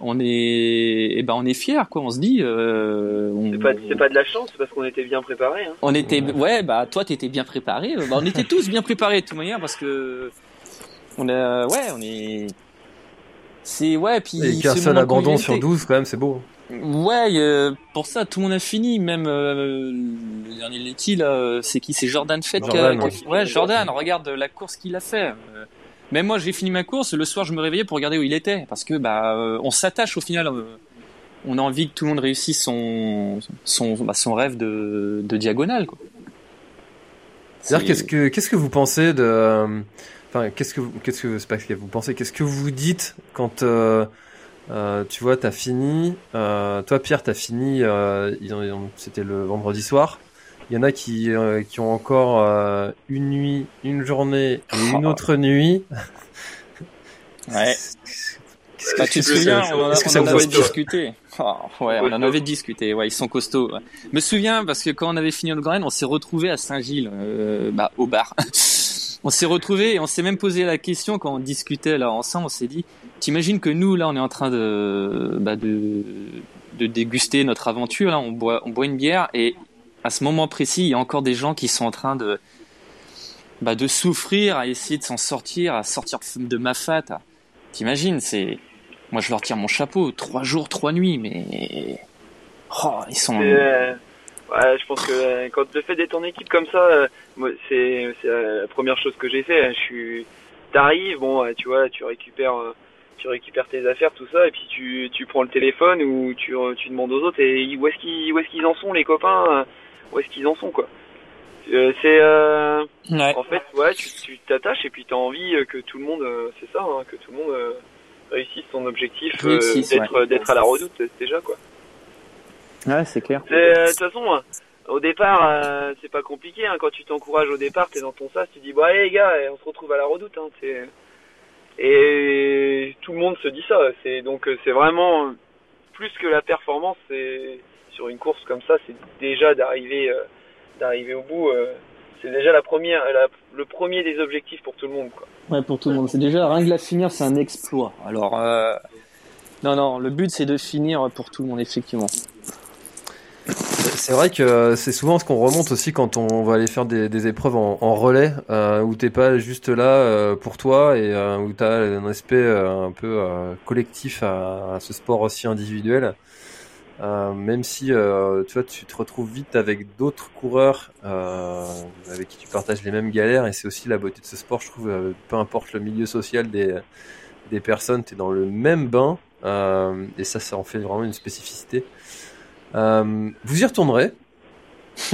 on est, et ben, on est fiers, quoi. On se dit, euh, on, C'est pas, c'est pas de la chance parce qu'on était bien préparés. Hein. on était, ouais, bah toi t'étais bien préparé. Bah, on était tous bien préparés de toute manière parce que on a, ouais, on est, c'est ouais, puis Et qu'un seul abandon sur convivialité. 12, quand même, c'est beau. Ouais, euh, pour ça tout le monde a fini, même euh, le dernier Letty là, euh, c'est qui, c'est Jordan Fett qui a- Jordan, qui a- ouais, Jordan, regarde la course qu'il a fait. Même moi j'ai fini ma course, le soir je me réveillais pour regarder où il était parce que bah euh, on s'attache au final. euh, on a envie que tout le monde réussisse son son bah, son rêve de de diagonale quoi. C'est-à-dire, C'est- qu'est-ce que, qu'est-ce que vous pensez de, euh, enfin, qu'est-ce que, qu'est-ce que, c'est pas ce que vous pensez, qu'est-ce que vous dites quand, euh, euh, tu vois, t'as fini, euh, toi, Pierre, t'as fini, euh, ils ont- ils ont- c'était le vendredi soir. Il y en a qui, euh, qui ont encore euh, une nuit, une journée et une Oh. autre nuit. Ouais. Qu'est-ce que- Bah, tu te souviens, qu'est-ce que ça vous avait discuté. Oh, ouais, on en avait discuté. Ouais, ils sont costauds. ouais. Je me souviens parce que quand on avait fini notre graine, on s'est retrouvé à Saint-Gilles, euh, bah, au bar. on s'est retrouvé et on s'est même posé la question quand on discutait là ensemble. On s'est dit, t'imagines que nous là, on est en train de, bah, de, de déguster notre aventure. Là, on boit, on boit une bière et à ce moment précis, il y a encore des gens qui sont en train de, bah, de souffrir, à essayer de s'en sortir, à sortir de ma fat. T'imagines, c'est, moi, je leur tire mon chapeau. Trois jours, trois nuits, mais oh, ils sont. Euh, ouais, je pense que euh, quand le fait d'être en équipe comme ça, euh, c'est la première chose que j'ai fait. hein. Je suis, t'arrives, bon, tu vois, tu récupères, tu récupères tes affaires, tout ça, et puis tu, tu prends le téléphone ou tu, tu demandes aux autres et où est-ce qu'ils, où est-ce qu'ils en sont les copains, euh, où est-ce qu'ils en sont quoi. Euh, c'est, euh, Ouais. en fait, ouais, tu t'attaches et puis t'as envie que tout le monde, c'est ça, hein, que tout le monde euh, réussisse son objectif d'être à la redoute déjà quoi. Ouais, c'est clair. De toute façon, euh, au départ, c'est pas compliqué. Hein, quand tu t'encourages au départ, t'es dans ton sas, tu dis bon allez les gars, on se retrouve à la redoute. Hein, c'est- et tout le monde se dit ça. Donc euh, c'est vraiment euh, plus que la performance. Sur une course comme ça, c'est déjà d'arriver euh, d'arriver au bout. c'est déjà le premier des objectifs pour tout le monde. Quoi. Ouais, pour tout le monde. C'est déjà rien que la finir, c'est un exploit. Alors, non, non, le but c'est de finir pour tout le monde, effectivement. C'est vrai que c'est souvent ce qu'on remonte aussi quand on va aller faire des, des épreuves en, en relais, euh, où t'es pas juste là euh, pour toi et euh, où t'as un aspect euh, un peu euh, collectif à, à ce sport aussi individuel. Euh, même si euh, tu vois, tu te retrouves vite avec d'autres coureurs euh, avec qui tu partages les mêmes galères et c'est aussi la beauté de ce sport, je trouve. euh, peu importe le milieu social des des personnes, t'es dans le même bain euh, et ça, ça en fait vraiment une spécificité. Euh, vous y retournerez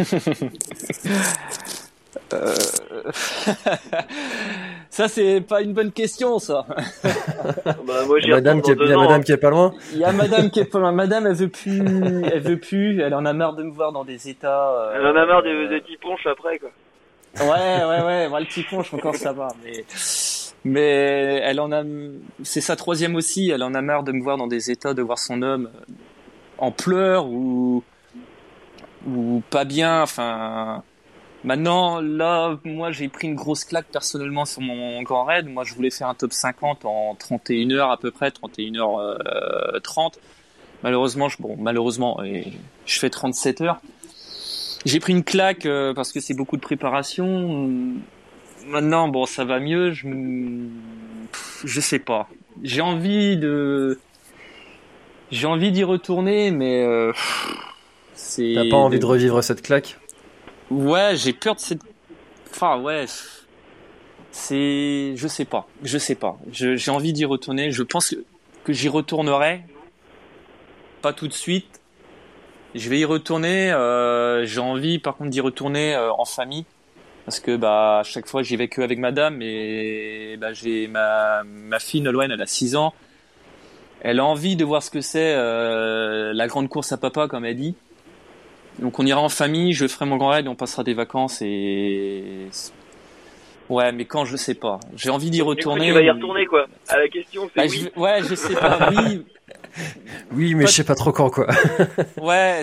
Euh... ça, c'est pas une bonne question, ça. Bah, moi, y a madame, qui est, retourne dans il y a deux ans, madame hein. qui est pas loin. Il y a madame qui est pas loin. Madame, elle veut plus, elle veut plus, elle en a marre de me voir dans des états. euh, Elle en a marre des, des petits ponches après quoi. Ouais, ouais, ouais. Moi, le petit ponche, encore ça va, mais. Mais elle en a, c'est sa troisième aussi. Elle en a marre de me voir dans des états, de voir son homme en pleurs ou ou pas bien. Enfin, maintenant, là, moi, j'ai pris une grosse claque personnellement sur mon grand raid. Moi, je voulais faire un top 50 en 31 heures à peu près, 31 heures euh, 30. Malheureusement, je, bon, malheureusement, je fais 37 heures. J'ai pris une claque euh, parce que c'est beaucoup de préparation. Maintenant, bon, ça va mieux. Je, je sais pas. J'ai envie de, j'ai envie d'y retourner, mais euh, c'est. T'as pas envie de revivre cette claque? Ouais, j'ai peur de cette. Enfin, ouais. C'est. Je sais pas. Je sais pas. J'ai envie d'y retourner. Je pense que, que j'y retournerai. Pas tout de suite. Je vais y retourner. euh, J'ai envie, par contre, d'y retourner euh, en famille. Parce que, bah, à chaque fois, j'y vais que avec madame. Et, bah, j'ai ma, ma fille, Nolwenn, elle a 6 ans. Elle a envie de voir ce que c'est euh, la grande course à papa, comme elle dit. Donc on ira en famille, je ferai mon grand raid, on passera des vacances et Ouais, mais quand je sais pas. J'ai envie d'y retourner. tu vas y retourner quoi. À la question, c'est Bah, oui. je- Ouais, je sais pas. Oui, Oui, mais Pas- je sais pas trop quand, quoi. ouais,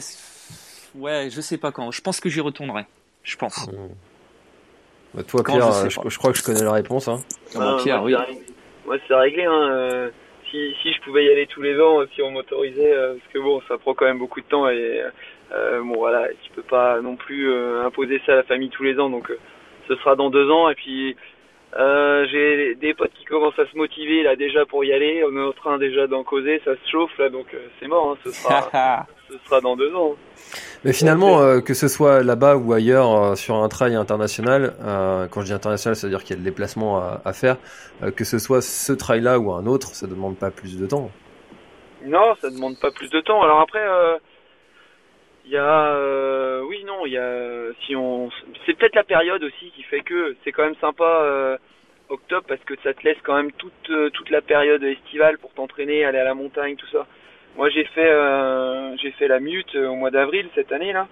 ouais, je sais pas quand. Je pense que j'y retournerai. Je pense. Bah, toi, Quand, Pierre, je euh, je, crois que je connais la réponse. Hein. Ah, bah, Ah, Pierre, moi, oui. c'est réglé. Moi, c'est réglé. Hein. Si, je pouvais y aller tous les ans, euh, si on m'autorisait, euh, parce que bon, ça prend quand même beaucoup de temps et euh, bon voilà, tu peux pas non plus imposer ça à la famille tous les ans, donc ce sera dans deux ans. Et puis j'ai des potes qui commencent à se motiver là déjà pour y aller. On est en train déjà d'en causer, ça se chauffe là, donc c'est mort. Hein, ce sera, ce sera dans deux ans. Mais finalement, euh, que ce soit là-bas ou ailleurs euh, sur un trail international, euh, quand je dis international, c'est-à-dire qu'il y a des déplacements à, à faire, que ce soit ce trail-là ou un autre, ça demande pas plus de temps. Non, ça demande pas plus de temps. Alors après, il y a, oui, non, il y a, si on, c'est peut-être la période aussi qui fait que c'est quand même sympa octobre parce que ça te laisse quand même toute toute la période estivale pour t'entraîner, aller à la montagne, tout ça. Moi, j'ai fait, euh, j'ai fait la mute euh, au mois d'avril cette année là,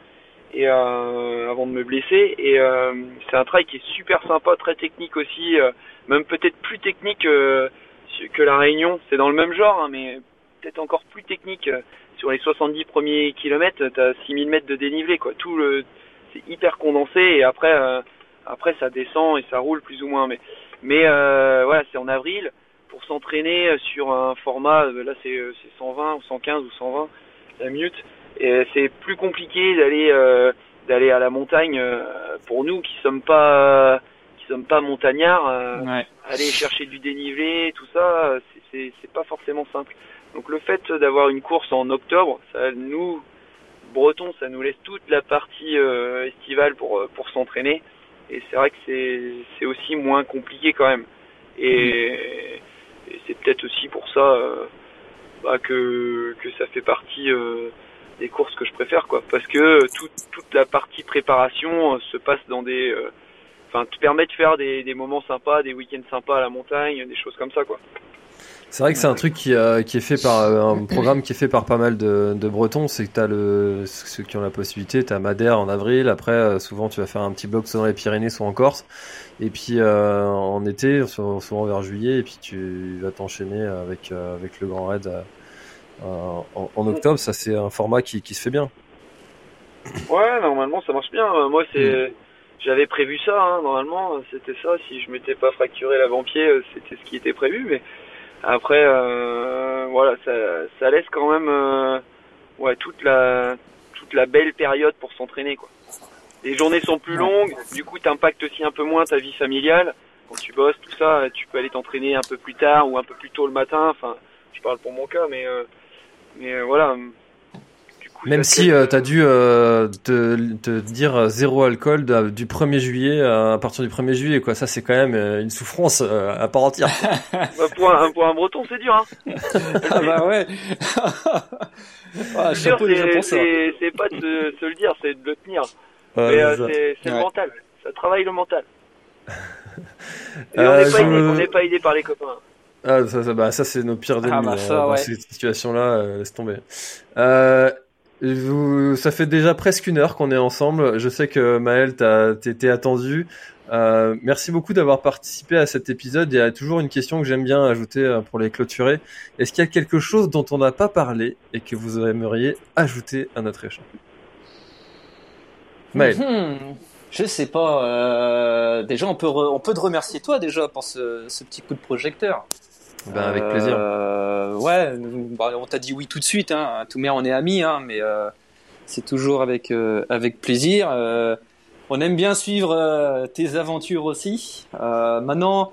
et euh, avant de me blesser. Et euh, c'est un trail qui est super sympa, très technique aussi, euh, même peut-être plus technique euh, que la Réunion. C'est dans le même genre, hein, mais peut-être encore plus technique. Sur les 70 premiers kilomètres, t'as 6000 mètres de dénivelé, quoi. Tout le, c'est hyper condensé et après, après ça descend et ça roule plus ou moins. Mais, mais voilà, c'est en avril pour s'entraîner sur un format. euh, Là, c'est euh, c'est 120 ou 115 ou 120 la minute. Et c'est plus compliqué d'aller euh, d'aller à la montagne euh, pour nous qui sommes pas qui sommes pas montagnards. euh, Ouais. aller chercher du dénivelé, tout ça, c'est- pas forcément simple. Donc le fait d'avoir une course en octobre, ça nous Bretons, ça nous laisse toute la partie euh, estivale pour euh, pour s'entraîner. Et c'est vrai que c'est c'est aussi moins compliqué quand même. Et, et c'est peut-être aussi pour ça euh, bah, que que ça fait partie euh, des courses que je préfère quoi. Parce que toute toute la partie préparation euh, se passe dans des euh, enfin te permet de faire des, des moments sympas, des week-ends sympas à la montagne, des choses comme ça quoi. C'est vrai que c'est un truc qui, euh, qui est fait par euh, un programme qui est fait par pas mal de, de Bretons. C'est que t'as le ceux qui ont la possibilité, t'as Madère en avril. Après, euh, souvent tu vas faire un petit bloc soit dans les Pyrénées, soit en Corse. Et puis euh, en été, sou- souvent vers juillet, et puis tu vas t'enchaîner avec euh, avec le Grand Raid euh, en, en octobre. Ça c'est un format qui, qui se fait bien. Ouais, normalement ça marche bien. Moi c'est j'avais prévu ça hein, normalement, c'était ça si je m'étais pas fracturé l'avant-pied, c'était ce qui était prévu mais après euh, voilà, ça ça laisse quand même euh, ouais toute la toute la belle période pour s'entraîner quoi. Les journées sont plus longues, du coup t'impactes aussi un peu moins ta vie familiale. Quand tu bosses, tout ça, tu peux aller t'entraîner un peu plus tard ou un peu plus tôt le matin. Enfin, je parle pour mon cas, mais euh, mais voilà. Coup, Même si te euh, t'as dû euh, te, te dire euh, zéro alcool de- du 1er juillet euh, à partir du 1er juillet quoi. Ça c'est quand même euh, une souffrance euh, à part entière. Bah, pour, un, pour un breton, c'est dur. Hein. Ah bah ouais. ah, C'est pas de se, se le dire, c'est de le tenir. Euh, c'est Ouais. le mental. Ça travaille le mental. Et Euh, on n'est pas, je- pas aidé par les copains. Ah, ça, ça, bah, ça c'est nos pires ennemis Ah, bah, euh, ça, dans ouais. ces situations-là, euh, laisse tomber. Vous, ça fait déjà presque une heure qu'on est ensemble. Je sais que Maël, t'étais attendu. Euh, merci beaucoup d'avoir participé à cet épisode. Il y a toujours une question que j'aime bien ajouter euh, pour les clôturer. Est-ce qu'il y a quelque chose dont on n'a pas parlé et que vous aimeriez ajouter à notre échange? Maël. Hmm, je sais pas. euh, déjà, on peut, on peut te remercier toi déjà pour ce, ce petit coup de projecteur. Ben, avec plaisir. Euh, ouais, bah, on t'a dit oui tout de suite. Hein. Tout mais on est amis, hein, mais euh, c'est toujours avec euh, avec plaisir. Euh, on aime bien suivre euh, tes aventures aussi. Euh, maintenant,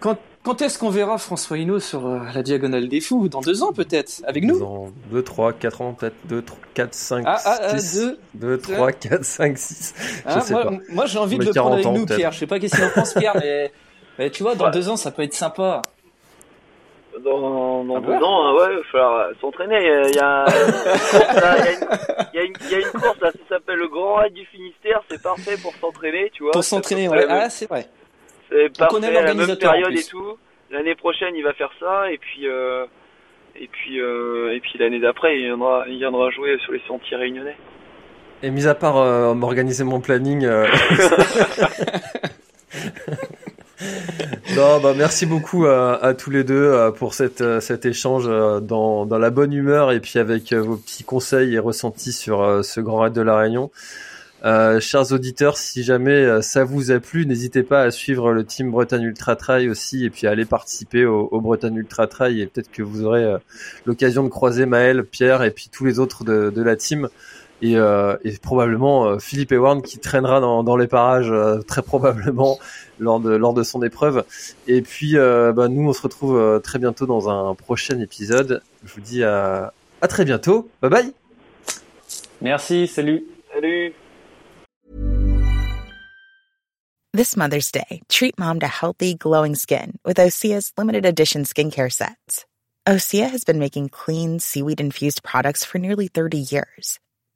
quand quand est-ce qu'on verra François Hinault sur euh, la diagonale des fous? Dans deux ans peut-être? Avec nous? Dans 2, 3, 4 ans, peut-être 2, 3, 4, 5, Ah, ah, ah, 6. deux. 2, 3, 4, 5, 6. Je Hein, sais moi, pas. moi, j'ai envie de le prendre 40 avec ans, nous. Pierre. Je sais pas qu'est-ce qu'il en pense, Pierre, mais, mais tu vois, dans Ouais. deux ans, ça peut être sympa. Dans, dans Ah deux ouais ans, hein, ouais, il va falloir euh, s'entraîner. Il y a, il y a une course, là, il y a une- course ça s'appelle le Grand Raid du Finistère. C'est parfait pour s'entraîner, tu vois. Pour s'entraîner, ouais. Ah, c'est vrai. C'est parfait à la même période et tout. L'année prochaine, il va faire ça et puis euh, et puis euh, et puis l'année d'après, il viendra il viendra jouer sur les sentiers réunionnais. Et mis à part euh, m'organiser mon planning, euh, Non, bah merci beaucoup à, à tous les deux euh, pour cette, euh, cet échange euh, dans, dans la bonne humeur et puis avec vos petits conseils et ressentis sur ce Grand Raid de la Réunion. Euh, chers auditeurs, si jamais ça vous a plu, n'hésitez pas à suivre le team Bretagne Ultra Trail aussi et puis à aller participer au, au Bretagne Ultra Trail et peut-être que vous aurez l'occasion de croiser Maël, Pierre et puis tous les autres de, de la team et, euh, et probablement euh, Philippe Ewan qui traînera dans, dans les parages euh, très probablement lors de lors de son épreuve. Et puis euh, bah, nous on se retrouve euh, très bientôt dans un prochain épisode. Je vous dis à, à très bientôt. Bye bye. Merci, salut. Salut. This Mother's Day, treat mom to healthy, glowing skin with Osea's limited edition skincare sets. Osea has been making clean, seaweed infused products for nearly 30 years.